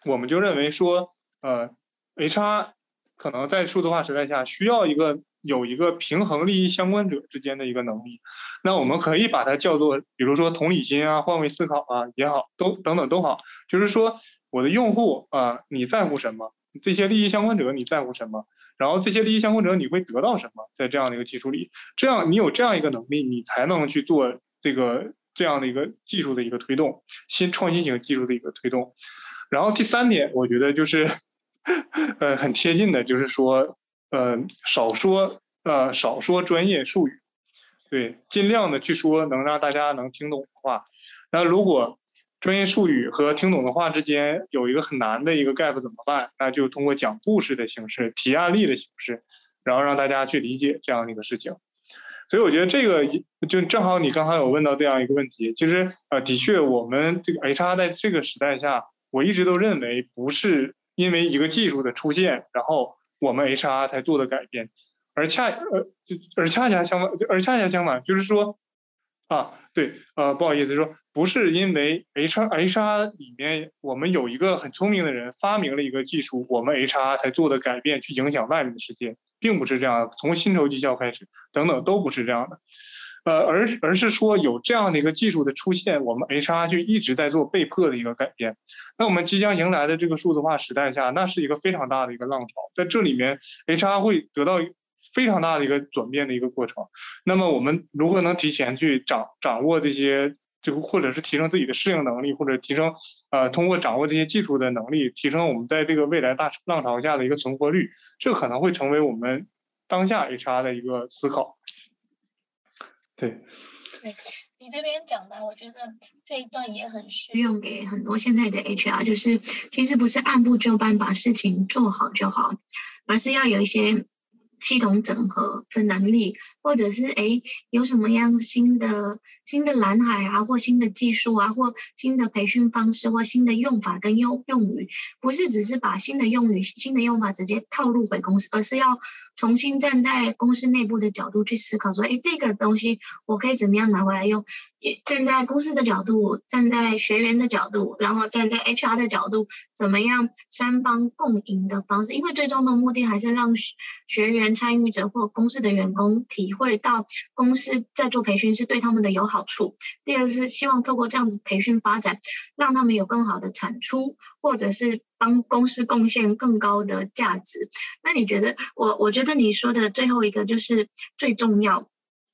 我们就认为说，呃，HR 可能在数字化时代下需要一个有一个平衡利益相关者之间的一个能力。那我们可以把它叫做，比如说同理心啊、换位思考啊也好，都等等都好，就是说我的用户啊、你在乎什么？这些利益相关者你在乎什么？然后这些利益相关者你会得到什么？在这样的一个技术里，这样你有这样一个能力，你才能去做这个这样的一个技术的一个推动，新创新型技术的一个推动。然后第三点，我觉得就是，呃，很贴近的，就是说，呃，少说呃少说专业术语，对，尽量的去说能让大家能听懂的话。那如果专业术语和听懂的话之间有一个很难的一个 gap 怎么办？那就通过讲故事的形式、提案例的形式，然后让大家去理解这样的一个事情。所以我觉得这个就正好你刚刚有问到这样一个问题，其实呃，的确我们这个 HR 在这个时代下，我一直都认为不是因为一个技术的出现，然后我们 HR 才做的改变，而恰呃就而恰恰相反，而恰恰相反，就是说。啊，对，呃，不好意思说，不是因为 HR HR 里面我们有一个很聪明的人发明了一个技术，我们 HR 才做的改变去影响外面的世界，并不是这样的。从薪酬绩效开始，等等都不是这样的，呃，而而是说有这样的一个技术的出现，我们 HR 就一直在做被迫的一个改变。那我们即将迎来的这个数字化时代下，那是一个非常大的一个浪潮，在这里面 HR 会得到。非常大的一个转变的一个过程，那么我们如何能提前去掌掌握这些，就或者是提升自己的适应能力，或者提升呃通过掌握这些技术的能力，提升我们在这个未来大浪潮下的一个存活率，这可能会成为我们当下 HR 的一个思考。对，对你这边讲的，我觉得这一段也很适用给很多现在的 HR，就是其实不是按部就班把事情做好就好，而是要有一些。系统整合的能力，或者是诶有什么样新的新的蓝海啊，或新的技术啊，或新的培训方式，或新的用法跟用用语，不是只是把新的用语、新的用法直接套路回公司，而是要重新站在公司内部的角度去思考，说，诶这个东西我可以怎么样拿回来用？站在公司的角度，站在学员的角度，然后站在 HR 的角度，怎么样三方共赢的方式？因为最终的目的还是让学员。参与者或公司的员工体会到公司在做培训是对他们的有好处。第二是希望透过这样子培训发展，让他们有更好的产出，或者是帮公司贡献更高的价值。那你觉得，我我觉得你说的最后一个就是最重要。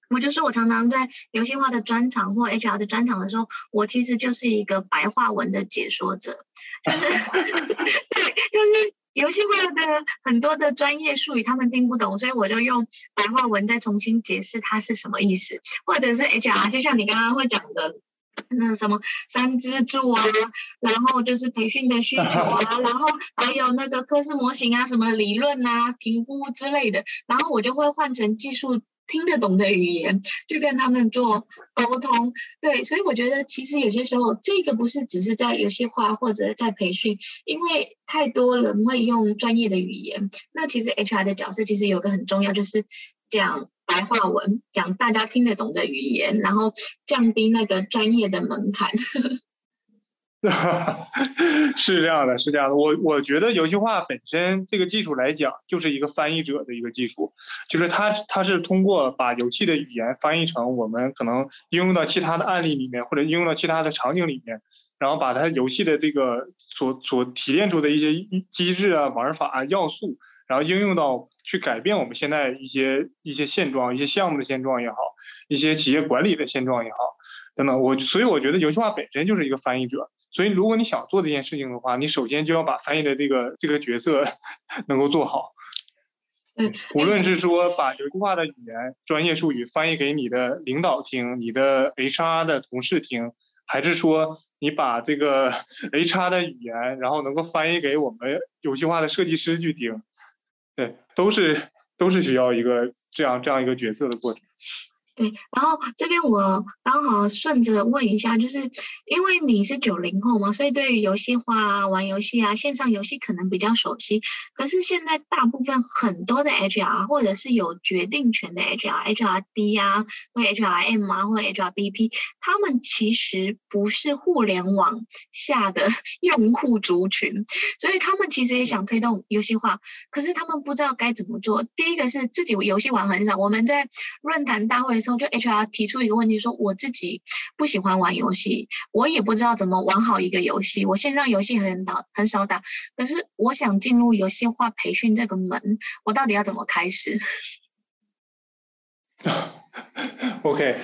我就说我常常在游戏化的专场或 HR 的专场的时候，我其实就是一个白话文的解说者，就是 对，就是。游戏化的很多的专业术语他们听不懂，所以我就用白话文再重新解释它是什么意思，或者是 HR，就像你刚刚会讲的，那什么三支柱啊，然后就是培训的需求啊，然后还有那个科室模型啊，什么理论啊、评估之类的，然后我就会换成技术。听得懂的语言，去跟他们做沟通。对，所以我觉得其实有些时候，这个不是只是在游戏化或者在培训，因为太多人会用专业的语言。那其实 HR 的角色其实有个很重要，就是讲白话文，讲大家听得懂的语言，然后降低那个专业的门槛。是这样的，是这样的。我我觉得游戏化本身这个技术来讲，就是一个翻译者的一个技术，就是它它是通过把游戏的语言翻译成我们可能应用到其他的案例里面，或者应用到其他的场景里面，然后把它游戏的这个所所提炼出的一些机制啊、玩法啊、要素，然后应用到去改变我们现在一些一些现状、一些项目的现状也好，一些企业管理的现状也好。等等，我所以我觉得游戏化本身就是一个翻译者，所以如果你想做这件事情的话，你首先就要把翻译的这个这个角色 能够做好。嗯，无论是说把游戏化的语言、专业术语翻译给你的领导听，你的 HR 的同事听，还是说你把这个 HR 的语言，然后能够翻译给我们游戏化的设计师去听，对，都是都是需要一个这样这样一个角色的过程。对，然后这边我刚好顺着问一下，就是因为你是九零后嘛，所以对于游戏化啊、玩游戏啊、线上游戏可能比较熟悉。可是现在大部分很多的 HR 或者是有决定权的 HR、HRD 啊，或 HRM 啊，或 HRBP，他们其实不是互联网下的 用户族群，所以他们其实也想推动游戏化，可是他们不知道该怎么做。第一个是自己游戏玩很少，我们在论坛大会。就 HR 提出一个问题，说我自己不喜欢玩游戏，我也不知道怎么玩好一个游戏。我线上游戏很打很少打，可是我想进入游戏化培训这个门，我到底要怎么开始？OK，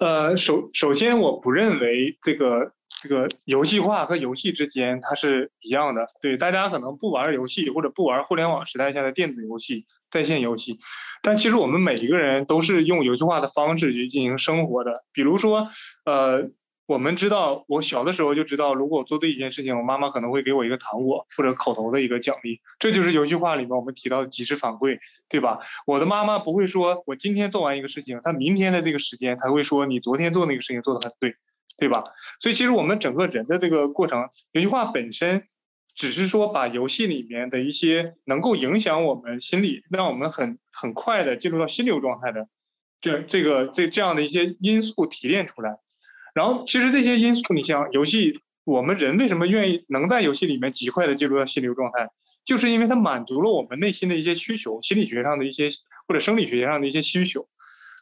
呃，首首先我不认为这个这个游戏化和游戏之间它是一样的。对，大家可能不玩游戏或者不玩互联网时代下的电子游戏。在线游戏，但其实我们每一个人都是用游戏化的方式去进行生活的。比如说，呃，我们知道，我小的时候就知道，如果我做对一件事情，我妈妈可能会给我一个糖果或者口头的一个奖励，这就是游戏化里面我们提到的即时反馈，对吧？我的妈妈不会说我今天做完一个事情，她明天的这个时间才会说你昨天做那个事情做得很对，对吧？所以其实我们整个人的这个过程，游戏化本身。只是说把游戏里面的一些能够影响我们心理，让我们很很快的进入到心流状态的这这个这这样的一些因素提炼出来。然后其实这些因素，你像游戏，我们人为什么愿意能在游戏里面极快的进入到心流状态，就是因为它满足了我们内心的一些需求，心理学上的一些或者生理学上的一些需求。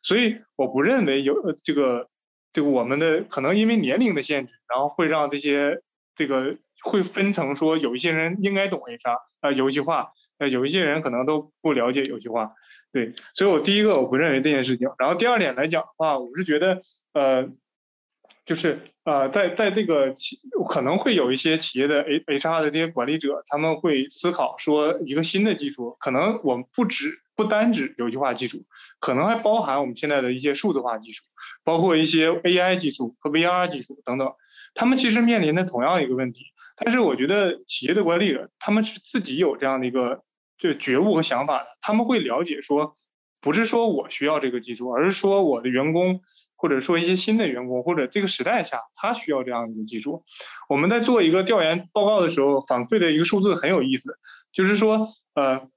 所以我不认为有这个这个我们的可能因为年龄的限制，然后会让这些这个。会分成说，有一些人应该懂 HR，呃，游戏化，呃，有一些人可能都不了解游戏化，对，所以我第一个我不认为这件事情。然后第二点来讲的话，我是觉得，呃，就是呃，在在这个企可能会有一些企业的 H H R 的这些管理者，他们会思考说，一个新的技术，可能我们不止不单指游戏化技术，可能还包含我们现在的一些数字化技术，包括一些 AI 技术和 VR 技术等等。他们其实面临的同样一个问题，但是我觉得企业的管理者他们是自己有这样的一个就觉悟和想法的，他们会了解说，不是说我需要这个技术，而是说我的员工或者说一些新的员工或者这个时代下他需要这样一个技术。我们在做一个调研报告的时候，反馈的一个数字很有意思，就是说呃。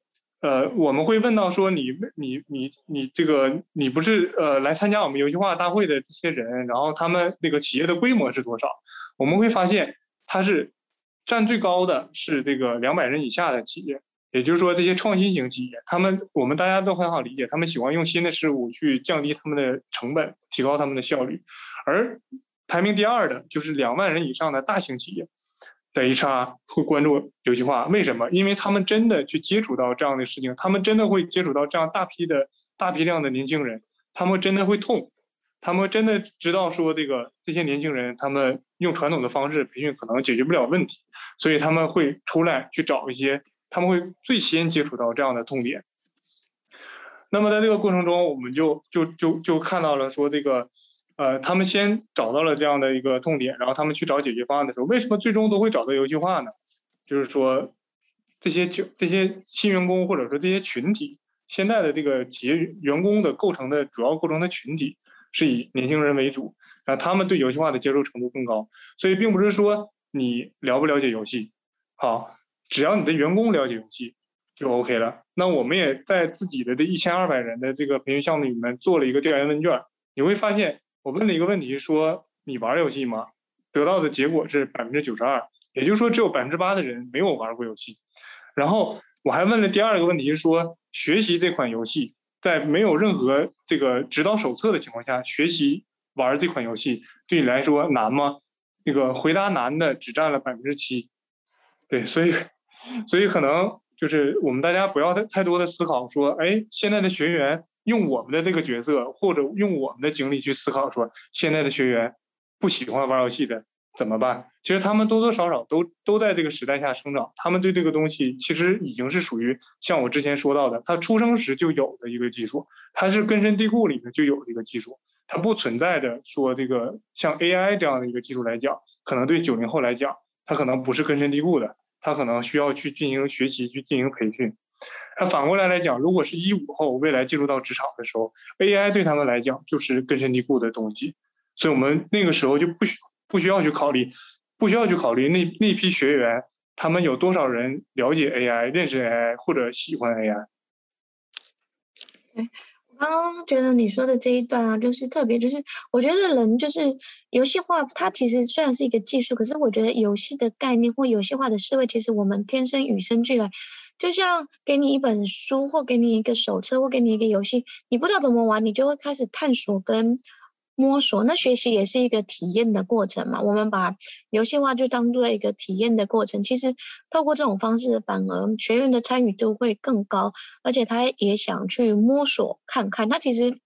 呃，我们会问到说你你你你这个你不是呃来参加我们游戏化大会的这些人，然后他们那个企业的规模是多少？我们会发现，它是占最高的是这个两百人以下的企业，也就是说这些创新型企业，他们我们大家都很好理解，他们喜欢用新的事物去降低他们的成本，提高他们的效率，而排名第二的就是两万人以上的大型企业。的 HR 会关注游戏化，为什么？因为他们真的去接触到这样的事情，他们真的会接触到这样大批的大批量的年轻人，他们真的会痛，他们真的知道说这个这些年轻人他们用传统的方式培训可能解决不了问题，所以他们会出来去找一些，他们会最先接触到这样的痛点。那么在这个过程中，我们就就就就看到了说这个。呃，他们先找到了这样的一个痛点，然后他们去找解决方案的时候，为什么最终都会找到游戏化呢？就是说，这些就这些新员工或者说这些群体，现在的这个企业员工的构成的主要构成的群体是以年轻人为主，然后他们对游戏化的接受程度更高，所以并不是说你了不了解游戏，好，只要你的员工了解游戏就 OK 了。那我们也在自己的这一千二百人的这个培训项目里面做了一个调研问卷，你会发现。我问了一个问题，说你玩游戏吗？得到的结果是百分之九十二，也就是说只有百分之八的人没有玩过游戏。然后我还问了第二个问题，是说学习这款游戏，在没有任何这个指导手册的情况下学习玩这款游戏，对你来说难吗？那个回答难的只占了百分之七。对，所以所以可能就是我们大家不要太太多的思考说，哎，现在的学员。用我们的这个角色，或者用我们的经历去思考，说现在的学员不喜欢玩游戏的怎么办？其实他们多多少少都都在这个时代下生长，他们对这个东西其实已经是属于像我之前说到的，他出生时就有的一个技术，它是根深蒂固里面就有的一个技术，它不存在着说这个像 AI 这样的一个技术来讲，可能对九零后来讲，它可能不是根深蒂固的，他可能需要去进行学习，去进行培训。那反过来来讲，如果是一五后未来进入到职场的时候，AI 对他们来讲就是根深蒂固的东西，所以我们那个时候就不需不需要去考虑，不需要去考虑那那批学员他们有多少人了解 AI、认识 AI 或者喜欢 AI。刚刚觉得你说的这一段啊，就是特别，就是我觉得人就是游戏化，它其实虽然是一个技术，可是我觉得游戏的概念或游戏化的思维，其实我们天生与生俱来。就像给你一本书，或给你一个手册，或给你一个游戏，你不知道怎么玩，你就会开始探索跟摸索。那学习也是一个体验的过程嘛。我们把游戏化就当做一个体验的过程。其实透过这种方式，反而学员的参与度会更高，而且他也想去摸索看看。他其实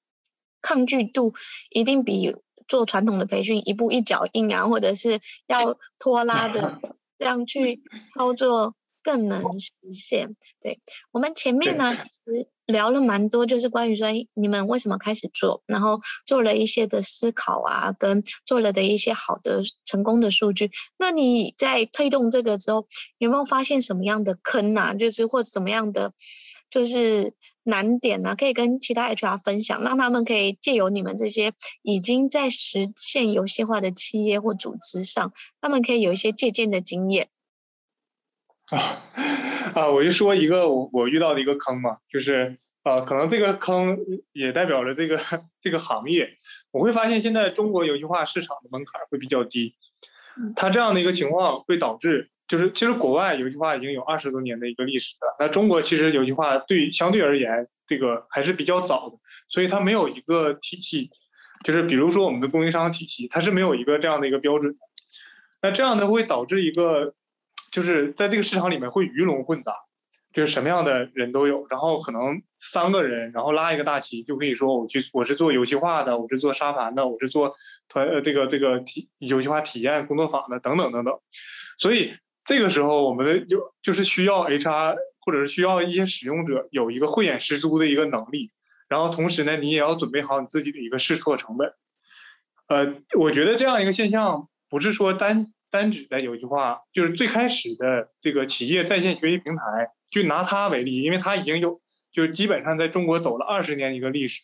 抗拒度一定比做传统的培训一步一脚印啊，或者是要拖拉的这样去操作。更能实现。对，我们前面呢，其实聊了蛮多，就是关于说你们为什么开始做，然后做了一些的思考啊，跟做了的一些好的成功的数据。那你在推动这个之后，有没有发现什么样的坑啊？就是或者什么样的就是难点啊？可以跟其他 HR 分享，让他们可以借由你们这些已经在实现游戏化的企业或组织上，他们可以有一些借鉴的经验。啊啊！我就说一个我我遇到的一个坑嘛，就是啊，可能这个坑也代表了这个 这个行业。我会发现现在中国游戏化市场的门槛会比较低，它这样的一个情况会导致，就是其实国外游戏化已经有二十多年的一个历史了，那中国其实游戏化对相对而言这个还是比较早的，所以它没有一个体系，就是比如说我们的供应商体系，它是没有一个这样的一个标准的，那这样呢会导致一个。就是在这个市场里面会鱼龙混杂，就是什么样的人都有，然后可能三个人，然后拉一个大旗，就可以说我去我是做游戏化的，我是做沙盘的，我是做团呃这个这个体游戏化体验工作坊的等等等等。所以这个时候我们的就就是需要 HR 或者是需要一些使用者有一个慧眼识珠的一个能力，然后同时呢，你也要准备好你自己的一个试错成本。呃，我觉得这样一个现象不是说单。单指的有一句话，就是最开始的这个企业在线学习平台，就拿它为例，因为它已经有，就是基本上在中国走了二十年一个历史，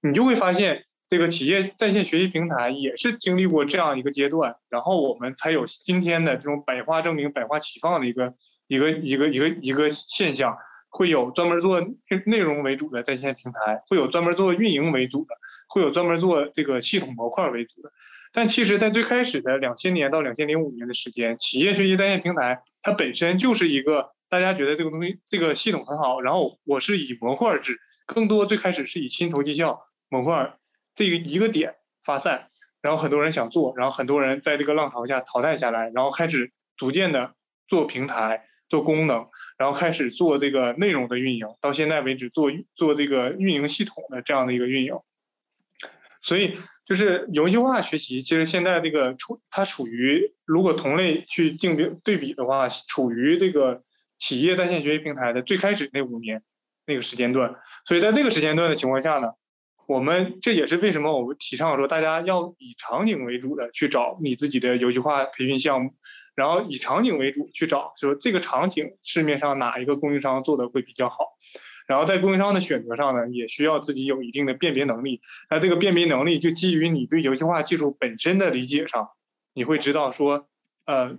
你就会发现，这个企业在线学习平台也是经历过这样一个阶段，然后我们才有今天的这种百花争鸣、百花齐放的一个一个一个一个一个现象，会有专门做内容为主的在线平台，会有专门做运营为主的，会有专门做这个系统模块为主的。但其实，在最开始的两千年到两千零五年的时间，企业学习在线平台它本身就是一个大家觉得这个东西、这个系统很好，然后我是以模块制，更多最开始是以薪酬绩效模块这个一个点发散，然后很多人想做，然后很多人在这个浪潮下淘汰下来，然后开始逐渐的做平台、做功能，然后开始做这个内容的运营，到现在为止做做这个运营系统的这样的一个运营，所以。就是游戏化学习，其实现在这个处它处于，如果同类去竞比对比的话，处于这个企业在线学习平台的最开始那五年那个时间段。所以在这个时间段的情况下呢，我们这也是为什么我们提倡说大家要以场景为主的去找你自己的游戏化培训项目，然后以场景为主去找，说这个场景市面上哪一个供应商做的会比较好。然后在供应商的选择上呢，也需要自己有一定的辨别能力。那这个辨别能力就基于你对游戏化技术本身的理解上，你会知道说，呃，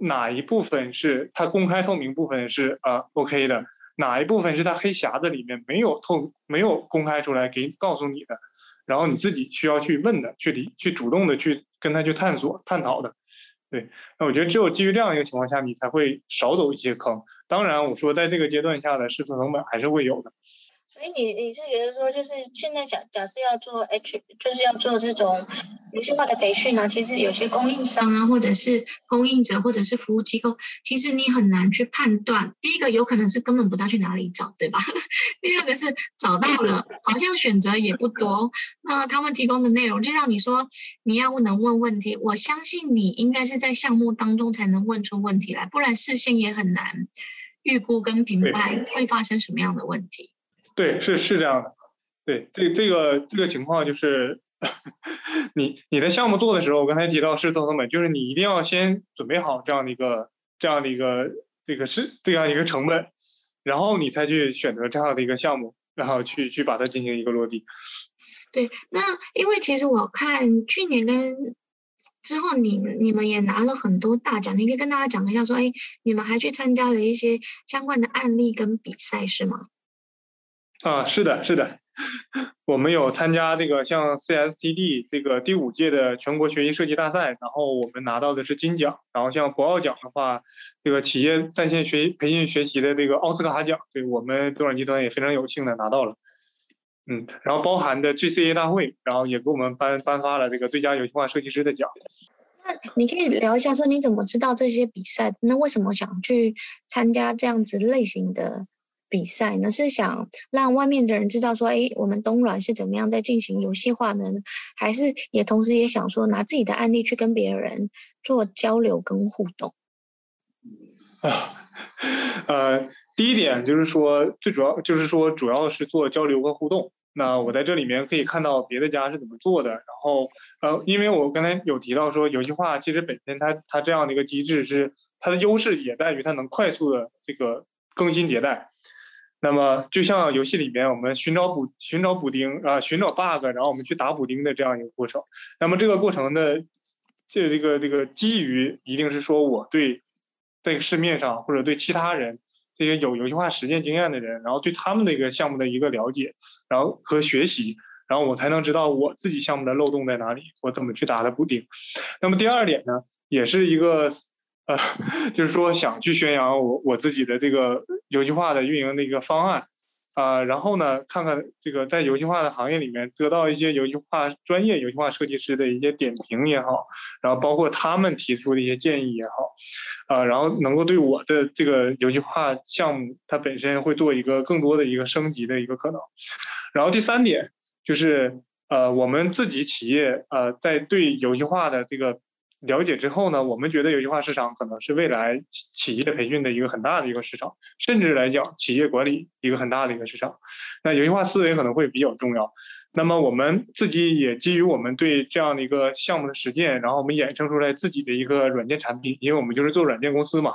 哪一部分是它公开透明部分是呃 OK 的，哪一部分是它黑匣子里面没有透没有公开出来给告诉你的，然后你自己需要去问的，去理去主动的去跟他去探索探讨的。对，那我觉得只有基于这样一个情况下，你才会少走一些坑。当然，我说在这个阶段下的试错成本还是会有的。所以你你是觉得说，就是现在假假设要做 H，就是要做这种游戏化的培训啊，其实有些供应商啊，或者是供应者，或者是服务机构，其实你很难去判断。第一个有可能是根本不知道去哪里找，对吧？第二个是找到了，好像选择也不多。那他们提供的内容，就像你说，你要能问问题，我相信你应该是在项目当中才能问出问题来，不然事先也很难预估跟评判会发生什么样的问题。对，是是这样的，对，这这个这个情况就是，你你的项目做的时候，我刚才提到试错成本，就是你一定要先准备好这样的一个这样的一个这个是这样一个成本，然后你才去选择这样的一个项目，然后去去把它进行一个落地。对，那因为其实我看去年跟之后你，你你们也拿了很多大奖，你可以跟大家讲一下，说，哎，你们还去参加了一些相关的案例跟比赛，是吗？啊，是的，是的。我们有参加这个像 CSTD 这个第五届的全国学习设计大赛，然后我们拿到的是金奖。然后像博鳌奖的话，这个企业在线学培训学习的这个奥斯卡奖，对我们东软集团也非常有幸的拿到了。嗯，然后包含的 GCA 大会，然后也给我们颁颁发了这个最佳游戏化设计师的奖。那你可以聊一下，说你怎么知道这些比赛？那为什么想去参加这样子类型的？比赛呢，是想让外面的人知道说，哎，我们东软是怎么样在进行游戏化的呢？还是也同时也想说拿自己的案例去跟别人做交流跟互动？啊，呃，第一点就是说，最主要就是说，主要是做交流和互动。那我在这里面可以看到别的家是怎么做的，然后呃，因为我刚才有提到说，游戏化其实本身它它这样的一个机制是它的优势也在于它能快速的这个更新迭代。那么，就像游戏里面我们寻找补寻找补丁啊，寻找 bug，然后我们去打补丁的这样一个过程。那么这个过程的这这个这个基于一定是说我对在市面上或者对其他人这些有游戏化实践经验的人，然后对他们的一个项目的一个了解，然后和学习，然后我才能知道我自己项目的漏洞在哪里，我怎么去打的补丁。那么第二点呢，也是一个。呃，就是说想去宣扬我我自己的这个游戏化的运营的一个方案，啊、然后呢，看看这个在游戏化的行业里面得到一些游戏化专业游戏化设计师的一些点评也好，然后包括他们提出的一些建议也好，啊、然后能够对我的这个游戏化项目它本身会做一个更多的一个升级的一个可能。然后第三点就是呃，我们自己企业呃在对游戏化的这个。了解之后呢，我们觉得游戏化市场可能是未来企企业培训的一个很大的一个市场，甚至来讲企业管理一个很大的一个市场。那游戏化思维可能会比较重要。那么我们自己也基于我们对这样的一个项目的实践，然后我们衍生出来自己的一个软件产品，因为我们就是做软件公司嘛。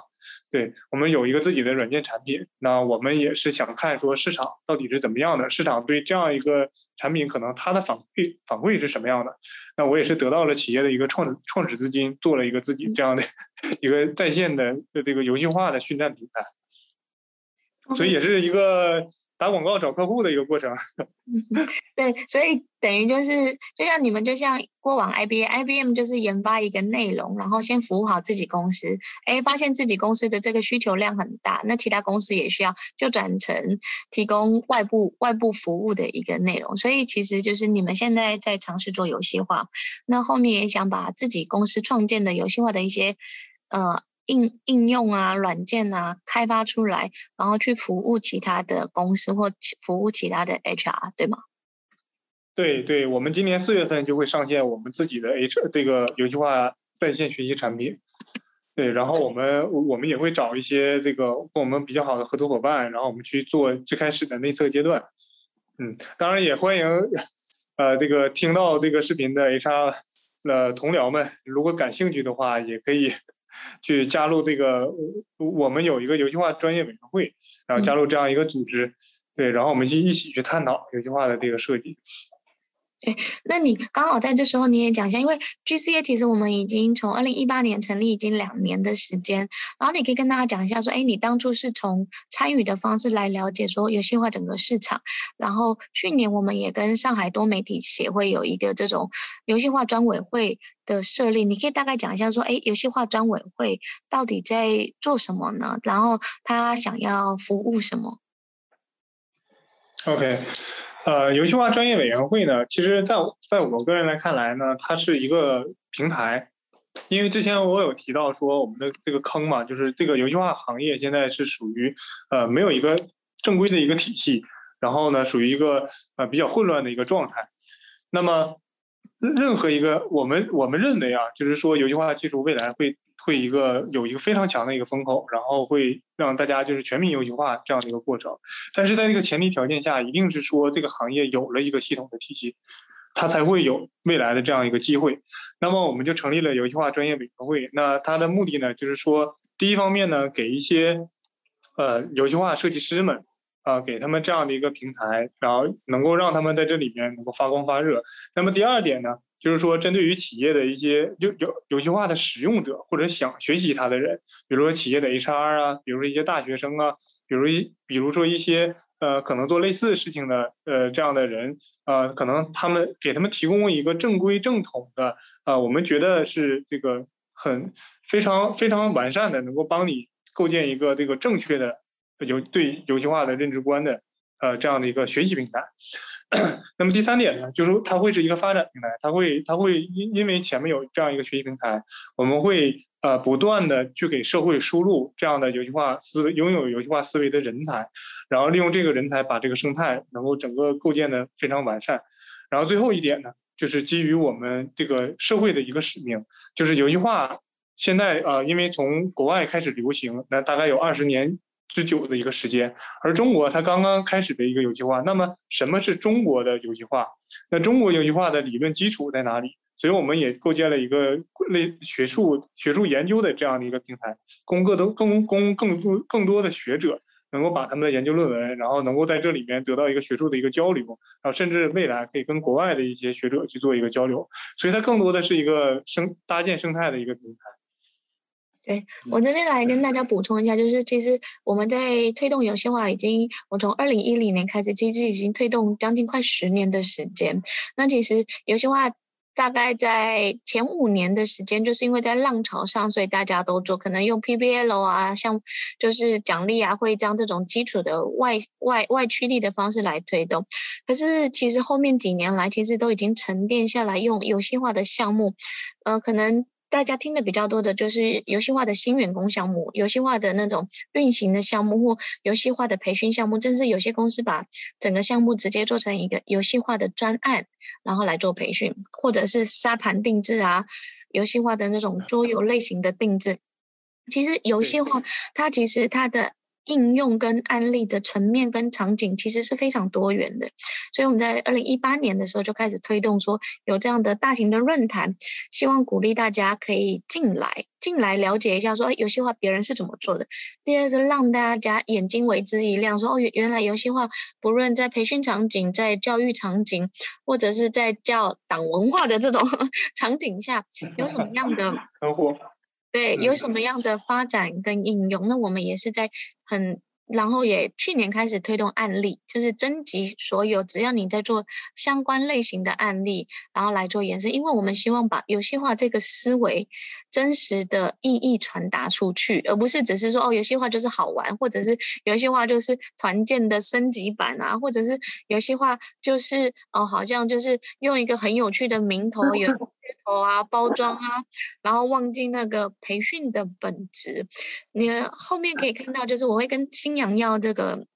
对，我们有一个自己的软件产品，那我们也是想看说市场到底是怎么样的，市场对这样一个产品可能它的反馈反馈是什么样的。那我也是得到了企业的一个创始创始资金，做了一个自己这样的一个在线的这个游戏化的训战平台，所以也是一个。打广告找客户的一个过程，对，所以等于就是，就像你们就像过往 IBM，IBM 就是研发一个内容，然后先服务好自己公司，哎，发现自己公司的这个需求量很大，那其他公司也需要，就转成提供外部外部服务的一个内容。所以其实就是你们现在在尝试做游戏化，那后面也想把自己公司创建的游戏化的一些呃。应应用啊，软件啊，开发出来，然后去服务其他的公司或服务其他的 HR，对吗？对对，我们今年四月份就会上线我们自己的 H 这个游戏化在线学习产品。对，然后我们我们也会找一些这个跟我们比较好的合作伙伴，然后我们去做最开始的内测阶段。嗯，当然也欢迎呃这个听到这个视频的 HR 呃同僚们，如果感兴趣的话，也可以。去加入这个，我们有一个游戏化专业委员会，然后加入这样一个组织，对，然后我们去一起去探讨游戏化的这个设计。对，那你刚好在这时候你也讲一下，因为 GCA 其实我们已经从二零一八年成立已经两年的时间，然后你可以跟大家讲一下说，哎，你当初是从参与的方式来了解说游戏化整个市场，然后去年我们也跟上海多媒体协会有一个这种游戏化专委会的设立，你可以大概讲一下说，哎，游戏化专委会到底在做什么呢？然后他想要服务什么？OK。呃，游戏化专业委员会呢，其实在在我个人来看来呢，它是一个平台，因为之前我有提到说我们的这个坑嘛，就是这个游戏化行业现在是属于呃没有一个正规的一个体系，然后呢属于一个呃比较混乱的一个状态，那么任何一个我们我们认为啊，就是说游戏化技术未来会。会一个有一个非常强的一个风口，然后会让大家就是全民游戏化这样的一个过程。但是在这个前提条件下，一定是说这个行业有了一个系统的体系，它才会有未来的这样一个机会。那么我们就成立了游戏化专业委员会。那它的目的呢，就是说第一方面呢，给一些呃游戏化设计师们啊、呃，给他们这样的一个平台，然后能够让他们在这里面能够发光发热。那么第二点呢，就是说针对于企业的一些游游游戏化的使用者或者想学习它的人，比如说企业的 HR 啊，比如说一些大学生啊，比如一比如说一些。呃，可能做类似事情的，呃，这样的人，呃，可能他们给他们提供一个正规正统的，呃，我们觉得是这个很非常非常完善的，能够帮你构建一个这个正确的游对游戏化的认知观的，呃，这样的一个学习平台。那么第三点呢，就是它会是一个发展平台，它会它会因因为前面有这样一个学习平台，我们会。呃，不断的去给社会输入这样的游戏化思维、拥有游戏化思维的人才，然后利用这个人才把这个生态能够整个构建的非常完善。然后最后一点呢，就是基于我们这个社会的一个使命，就是游戏化现在呃，因为从国外开始流行，那大概有二十年之久的一个时间，而中国它刚刚开始的一个游戏化。那么什么是中国的游戏化？那中国游戏化的理论基础在哪里？所以我们也构建了一个类学术学术研究的这样的一个平台，供更多更供更多更多的学者能够把他们的研究论文，然后能够在这里面得到一个学术的一个交流，然后甚至未来可以跟国外的一些学者去做一个交流。所以它更多的是一个生搭建生态的一个平台。对，我这边来跟大 家补充一下，就是其实我们在推动游戏化已经，我从二零一零年开始，其实已经推动将近快十年的时间。那其实游戏化。大概在前五年的时间，就是因为在浪潮上，所以大家都做，可能用 PBL 啊，像就是奖励啊，会将这种基础的外外外驱力的方式来推动。可是其实后面几年来，其实都已经沉淀下来，用游戏化的项目，呃，可能。大家听的比较多的就是游戏化的新员工项目，游戏化的那种运行的项目或游戏化的培训项目，甚至有些公司把整个项目直接做成一个游戏化的专案，然后来做培训，或者是沙盘定制啊，游戏化的那种桌游类型的定制。其实游戏化它其实它的。应用跟案例的层面跟场景其实是非常多元的，所以我们在二零一八年的时候就开始推动说有这样的大型的论坛，希望鼓励大家可以进来进来了解一下说，游戏化别人是怎么做的。第二是让大家眼睛为之一亮，说哦，原来游戏化不论在培训场景、在教育场景，或者是在教党文化的这种 场景下，有什么样的 对，有什么样的发展跟应用？那我们也是在很，然后也去年开始推动案例，就是征集所有只要你在做相关类型的案例，然后来做延伸，因为我们希望把游戏化这个思维真实的意义传达出去，而不是只是说哦，游戏化就是好玩，或者是游戏化就是团建的升级版啊，或者是游戏化就是哦，好像就是用一个很有趣的名头有。头啊，包装啊，然后忘记那个培训的本质。你后面可以看到，就是我会跟新阳要这个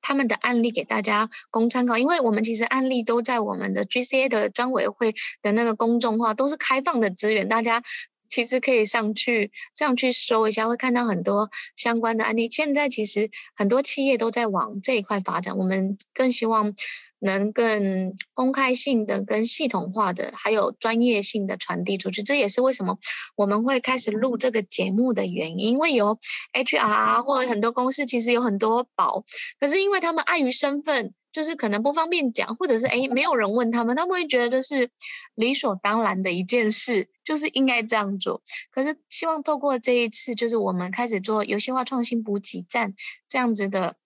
他们的案例给大家供参考，因为我们其实案例都在我们的 GCA 的专委会的那个公众号，都是开放的资源，大家其实可以上去上去搜一下，会看到很多相关的案例。现在其实很多企业都在往这一块发展，我们更希望。能更公开性的、跟系统化的，还有专业性的传递出去，这也是为什么我们会开始录这个节目的原因。因为有 HR 或者很多公司其实有很多宝，可是因为他们碍于身份，就是可能不方便讲，或者是诶没有人问他们，他们会觉得这是理所当然的一件事，就是应该这样做。可是希望透过这一次，就是我们开始做游戏化创新补给站这样子的。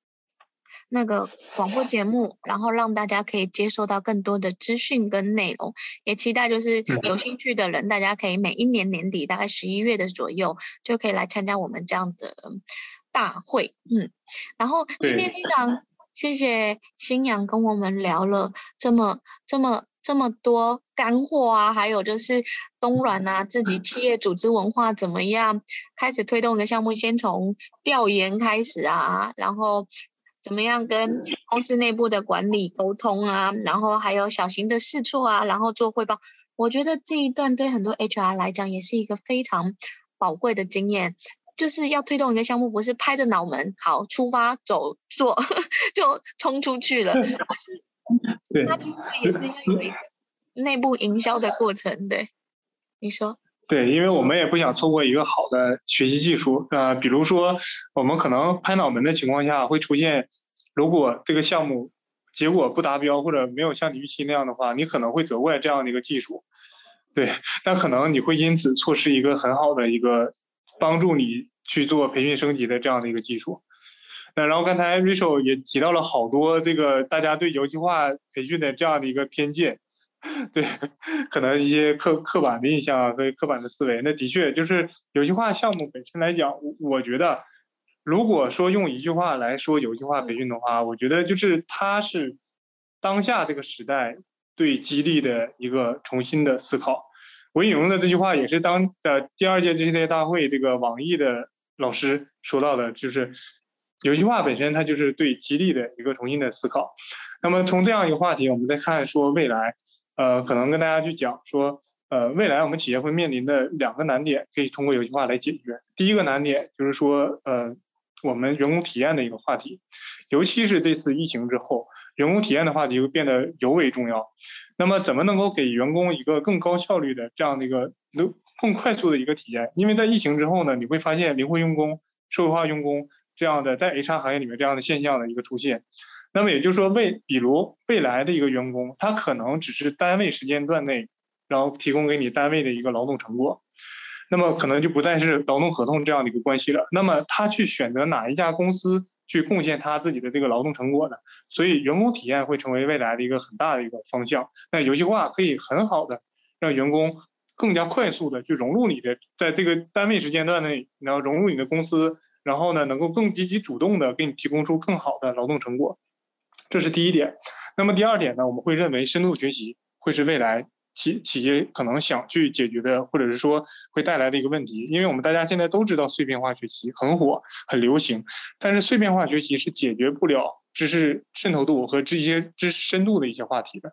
那个广播节目，然后让大家可以接收到更多的资讯跟内容，也期待就是有兴趣的人，大家可以每一年年底大概十一月的左右，就可以来参加我们这样的大会。嗯，然后今天非常谢谢新阳跟我们聊了这么这么这么多干货啊，还有就是东软啊自己企业组织文化怎么样，开始推动一个项目，先从调研开始啊，然后。怎么样跟公司内部的管理沟通啊？然后还有小型的试错啊，然后做汇报。我觉得这一段对很多 HR 来讲也是一个非常宝贵的经验。就是要推动一个项目，不是拍着脑门好出发走做 就冲出去了，而是它其实也是要有一个内部营销的过程。对，你说。对，因为我们也不想错过一个好的学习技术。呃，比如说我们可能拍脑门的情况下会出现，如果这个项目结果不达标或者没有像你预期那样的话，你可能会责怪这样的一个技术。对，但可能你会因此错失一个很好的一个帮助你去做培训升级的这样的一个技术。那然后刚才 Rachel 也提到了好多这个大家对游戏化培训的这样的一个偏见。对，可能一些刻刻板的印象啊和刻板的思维，那的确就是游戏化项目本身来讲，我我觉得，如果说用一句话来说游戏化培训的话，我觉得就是它是当下这个时代对激励的一个重新的思考。我引用的这句话也是当呃第二届 GTC 大会这个网易的老师说到的，就是游戏化本身它就是对激励的一个重新的思考。那么从这样一个话题，我们再看说未来。呃，可能跟大家去讲说，呃，未来我们企业会面临的两个难点，可以通过游戏化来解决。第一个难点就是说，呃，我们员工体验的一个话题，尤其是这次疫情之后，员工体验的话题会变得尤为重要。那么，怎么能够给员工一个更高效率的这样的一个能更快速的一个体验？因为在疫情之后呢，你会发现灵活用工、社会化用工这样的在 HR 行业里面这样的现象的一个出现。那么也就是说，未比如未来的一个员工，他可能只是单位时间段内，然后提供给你单位的一个劳动成果，那么可能就不再是劳动合同这样的一个关系了。那么他去选择哪一家公司去贡献他自己的这个劳动成果呢？所以员工体验会成为未来的一个很大的一个方向。那游戏化可以很好的让员工更加快速的去融入你的，在这个单位时间段内，然后融入你的公司，然后呢，能够更积极主动的给你提供出更好的劳动成果。这是第一点，那么第二点呢？我们会认为深度学习会是未来企企业可能想去解决的，或者是说会带来的一个问题。因为我们大家现在都知道碎片化学习很火、很流行，但是碎片化学习是解决不了知识渗透度和这些知识深度的一些话题的。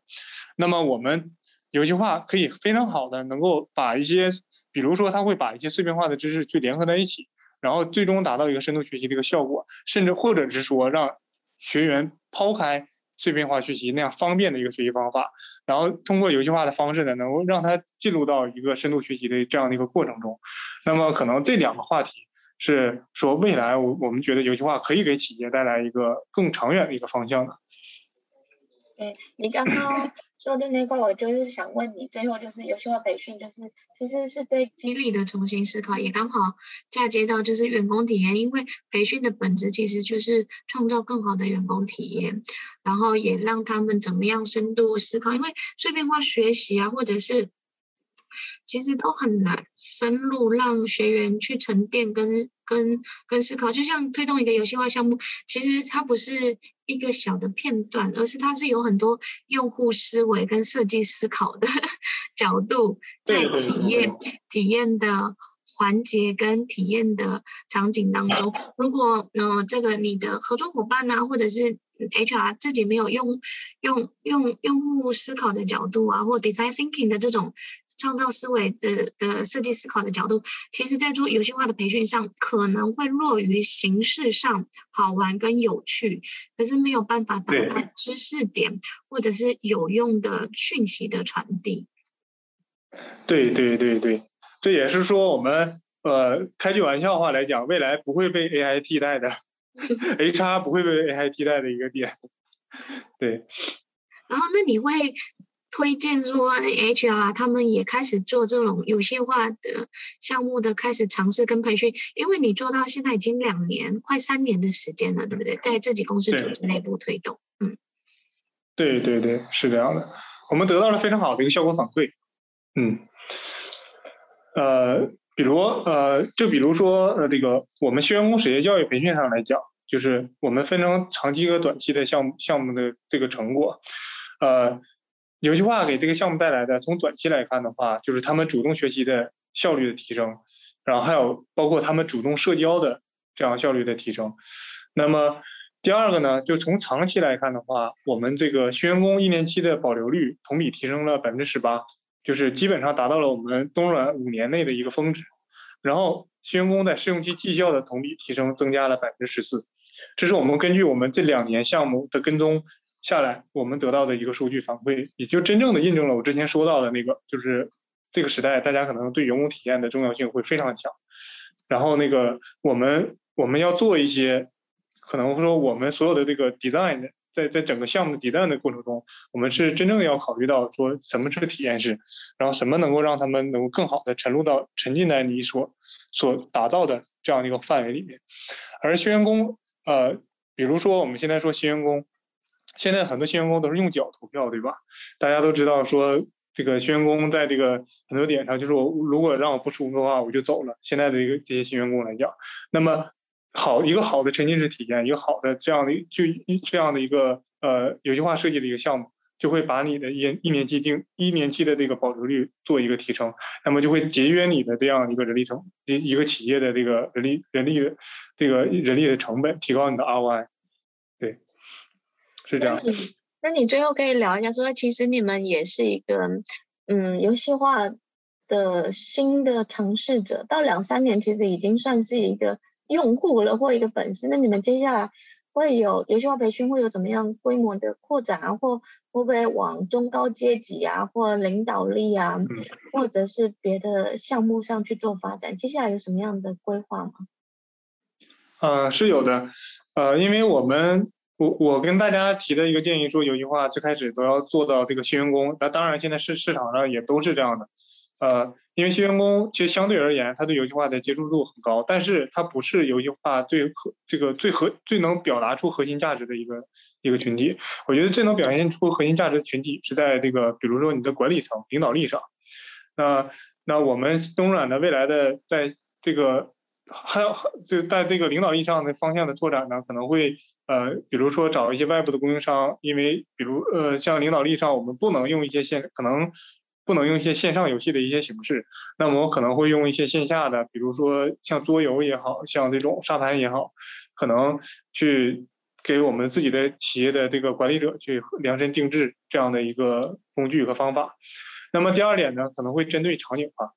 那么我们有一句话可以非常好的能够把一些，比如说它会把一些碎片化的知识去联合在一起，然后最终达到一个深度学习的一个效果，甚至或者是说让。学员抛开碎片化学习那样方便的一个学习方法，然后通过游戏化的方式呢，能够让他进入到一个深度学习的这样的一个过程中。那么可能这两个话题是说未来我我们觉得游戏化可以给企业带来一个更长远的一个方向的。对，你刚刚。说的那个，我就是想问你，最后就是游戏化培训，就是其实是对激励的重新思考，也刚好嫁接到就是员工体验，因为培训的本质其实就是创造更好的员工体验，然后也让他们怎么样深度思考，因为碎片化学习啊，或者是。其实都很难深入让学员去沉淀跟跟跟思考，就像推动一个游戏化项目，其实它不是一个小的片段，而是它是有很多用户思维跟设计思考的 角度在体验体验的环节跟体验的场景当中。如果呃这个你的合作伙伴呢、啊，或者是 HR 自己没有用用用用户思考的角度啊，或 design thinking 的这种。创造思维的的设计思考的角度，其实在做游戏化的培训上，可能会落于形式上好玩跟有趣，可是没有办法达到知识点或者是有用的讯息的传递。对对对对，这也是说我们呃开句玩笑话来讲，未来不会被 AI 替代的，HR 不会被 AI 替代的一个点。对。然后那你会？推荐说，HR 他们也开始做这种游戏化的项目的开始尝试跟培训，因为你做到现在已经两年快三年的时间了，对不对？在自己公司组织内部推动，嗯，对对对，是这样的，我们得到了非常好的一个效果反馈，嗯，呃，比如呃，就比如说呃，这个我们新员工职业教育培训上来讲，就是我们分成长期和短期的项目项目的这个成果，呃。游戏化给这个项目带来的，从短期来看的话，就是他们主动学习的效率的提升，然后还有包括他们主动社交的这样效率的提升。那么第二个呢，就从长期来看的话，我们这个新员工一年期的保留率同比提升了百分之十八，就是基本上达到了我们东软五年内的一个峰值。然后新员工在试用期绩效的同比提升增加了百分之十四，这是我们根据我们这两年项目的跟踪。下来，我们得到的一个数据反馈，也就真正的印证了我之前说到的那个，就是这个时代，大家可能对员工体验的重要性会非常强。然后那个我们我们要做一些，可能说我们所有的这个 design，在在整个项目的 design 的过程中，我们是真正要考虑到说什么是体验式，然后什么能够让他们能够更好的沉入到沉浸在你所所打造的这样的一个范围里面。而新员工，呃，比如说我们现在说新员工，现在很多新员工都是用脚投票，对吧？大家都知道说。这个新员工在这个很多点上，就是我如果让我不舒服的话，我就走了。现在的一个这些新员工来讲，那么好一个好的沉浸式体验，一个好的这样的就这样的一个呃游戏化设计的一个项目，就会把你的一一年期定一年期的这个保留率做一个提升，那么就会节约你的这样一个人力成一一个企业的这个人力人力的这个人力的成本，提高你的 ROI。对，是这样。那你最后可以聊一下，说其实你们也是一个，嗯，游戏化的新的尝试者，到两三年其实已经算是一个用户了或一个粉丝。那你们接下来会有游戏化培训会有怎么样规模的扩展啊？或会不会往中高阶级啊，或领导力啊，或者是别的项目上去做发展？接下来有什么样的规划吗？呃，是有的，呃，因为我们。我我跟大家提的一个建议说，游戏化最开始都要做到这个新员工。那当然，现在市市场上也都是这样的。呃，因为新员工其实相对而言，他对游戏化的接触度很高，但是他不是游戏化最核这个最核最能表达出核心价值的一个一个群体。我觉得最能表现出核心价值的群体是在这个比如说你的管理层、领导力上。那那我们东软的未来的在这个。还有就在这个领导力上的方向的拓展呢，可能会呃，比如说找一些外部的供应商，因为比如呃，像领导力上我们不能用一些线，可能不能用一些线上游戏的一些形式，那么我可能会用一些线下的，比如说像桌游也好，像这种沙盘也好，可能去给我们自己的企业的这个管理者去量身定制这样的一个工具和方法。那么第二点呢，可能会针对场景化。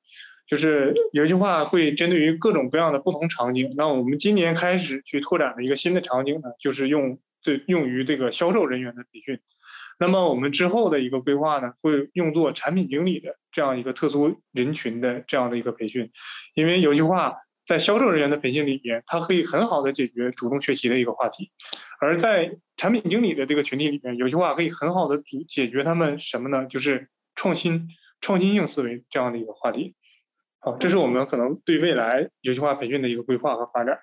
就是有一句话会针对于各种各样的不同场景。那我们今年开始去拓展的一个新的场景呢，就是用对用于这个销售人员的培训。那么我们之后的一个规划呢，会用作产品经理的这样一个特殊人群的这样的一个培训。因为有一句话在销售人员的培训里边，它可以很好的解决主动学习的一个话题；而在产品经理的这个群体里面，有句话可以很好的解解决他们什么呢？就是创新、创新性思维这样的一个话题。好，这是我们可能对未来游戏化培训的一个规划和发展。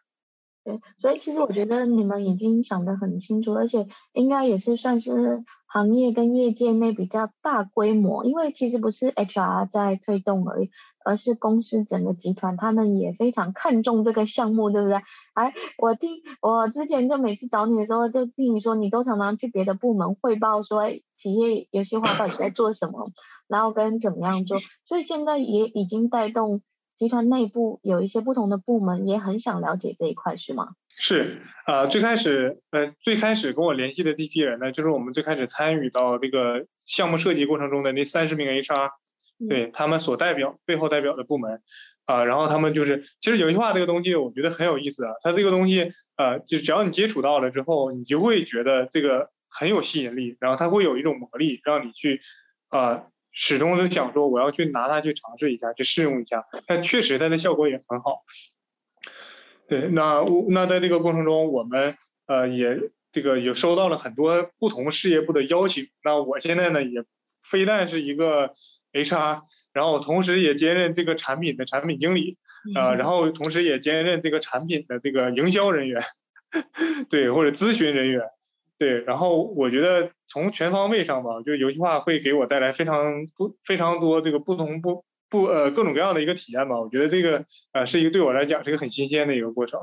所以其实我觉得你们已经想得很清楚，而且应该也是算是行业跟业界内比较大规模，因为其实不是 HR 在推动而已，而是公司整个集团他们也非常看重这个项目，对不对？哎，我听我之前就每次找你的时候，就听你说你都常常去别的部门汇报说，企业游戏化到底在做什么。然后跟怎么样做，所以现在也已经带动集团内部有一些不同的部门也很想了解这一块，是吗？是，呃，最开始，呃，最开始跟我联系的这批人呢，就是我们最开始参与到这个项目设计过程中的那三十名 HR，对他们所代表背后代表的部门，啊、呃，然后他们就是，其实游戏化这个东西，我觉得很有意思啊，它这个东西，呃，就只要你接触到了之后，你就会觉得这个很有吸引力，然后它会有一种魔力，让你去，啊、呃。始终都想说，我要去拿它去尝试一下，去试用一下。但确实它的效果也很好。对，那那在这个过程中，我们呃也这个也收到了很多不同事业部的邀请。那我现在呢也非但是一个 HR，然后同时也兼任这个产品的产品经理啊、呃，然后同时也兼任这个产品的这个营销人员，对，或者咨询人员。对，然后我觉得从全方位上吧，就游戏化会给我带来非常不非常多这个不同不不呃各种各样的一个体验吧。我觉得这个呃是一个对我来讲是一个很新鲜的一个过程，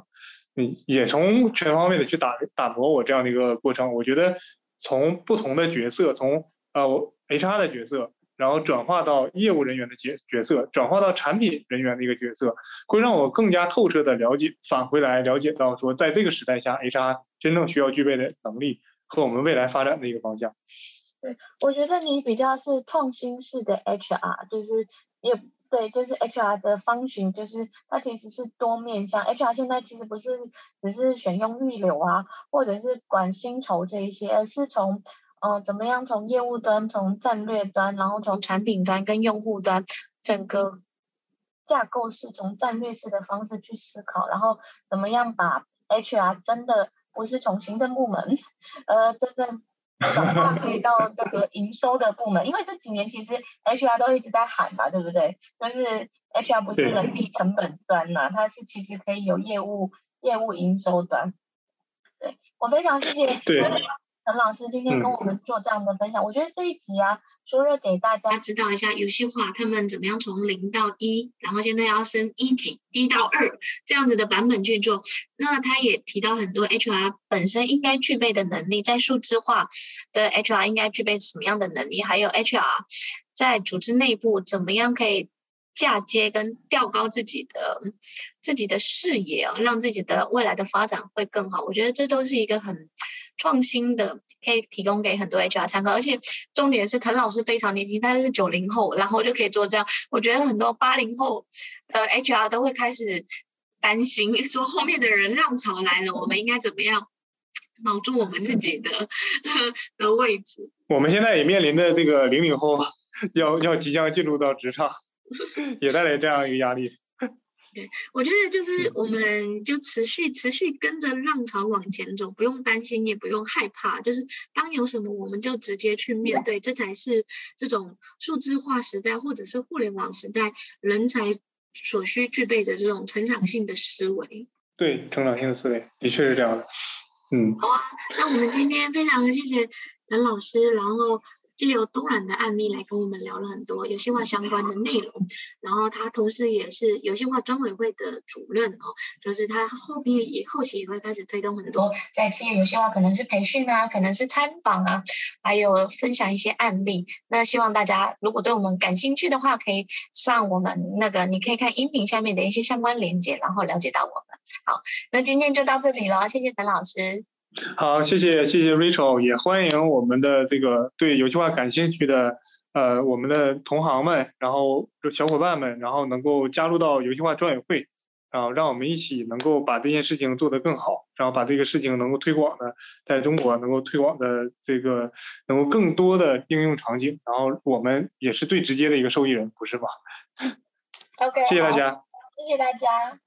嗯，也从全方位的去打打磨我这样的一个过程。我觉得从不同的角色，从呃我 HR 的角色，然后转化到业务人员的角角色，转化到产品人员的一个角色，会让我更加透彻的了解，返回来了解到说，在这个时代下，HR。真正需要具备的能力和我们未来发展的一个方向。对，我觉得你比较是创新式的 HR，就是也对，就是 HR 的方寻，就是它其实是多面向。HR 现在其实不是只是选用预留啊，或者是管薪酬这一些，而是从嗯、呃、怎么样从业务端、从战略端，然后从产品端跟用户端。整个架构是从战略式的方式去思考，然后怎么样把 HR 真的不是从行政部门，呃，真正转化可以到这个营收的部门，因为这几年其实 HR 都一直在喊嘛，对不对？就是 HR 不是人力成本端呐，它是其实可以有业务业务营收端。对，我非常谢谢。对。陈老师今天跟我们做这样的分享，嗯、我觉得这一集啊，除了给大家指导一下游戏化他们怎么样从零到一，然后现在要升一级，一到二这样子的版本去做。那他也提到很多 HR 本身应该具备的能力，在数字化的 HR 应该具备什么样的能力，还有 HR 在组织内部怎么样可以嫁接跟调高自己的自己的视野啊，让自己的未来的发展会更好。我觉得这都是一个很。创新的可以提供给很多 HR 参考，而且重点是滕老师非常年轻，他是九零后，然后就可以做这样。我觉得很多八零后的 HR 都会开始担心，说后面的人浪潮来了，我们应该怎么样保住我们自己的 的位置？我们现在也面临着这个零零后要要即将进入到职场，也带来这样一个压力。对，我觉得就是我们就持续持续跟着浪潮往前走，不用担心，也不用害怕。就是当有什么，我们就直接去面对，这才是这种数字化时代或者是互联网时代人才所需具备的这种成长性的思维。对，成长性的思维的确是这样的。嗯，好啊，那我们今天非常谢谢陈老师，然后。借由东软的案例来跟我们聊了很多游戏化相关的内容，然后他同时也是游戏化专委会的主任哦，就是他后面也后期也会开始推动很多在企业游戏化，可能是培训啊，可能是参访啊，还有分享一些案例。那希望大家如果对我们感兴趣的话，可以上我们那个，你可以看音频下面的一些相关连接，然后了解到我们。好，那今天就到这里了，谢谢陈老师。好，谢谢谢谢 Rachel，也欢迎我们的这个对游戏化感兴趣的呃我们的同行们，然后小伙伴们，然后能够加入到游戏化专委会，然后让我们一起能够把这件事情做得更好，然后把这个事情能够推广的在中国能够推广的这个能够更多的应用场景，然后我们也是最直接的一个受益人，不是吗？OK，谢谢大家，谢谢大家。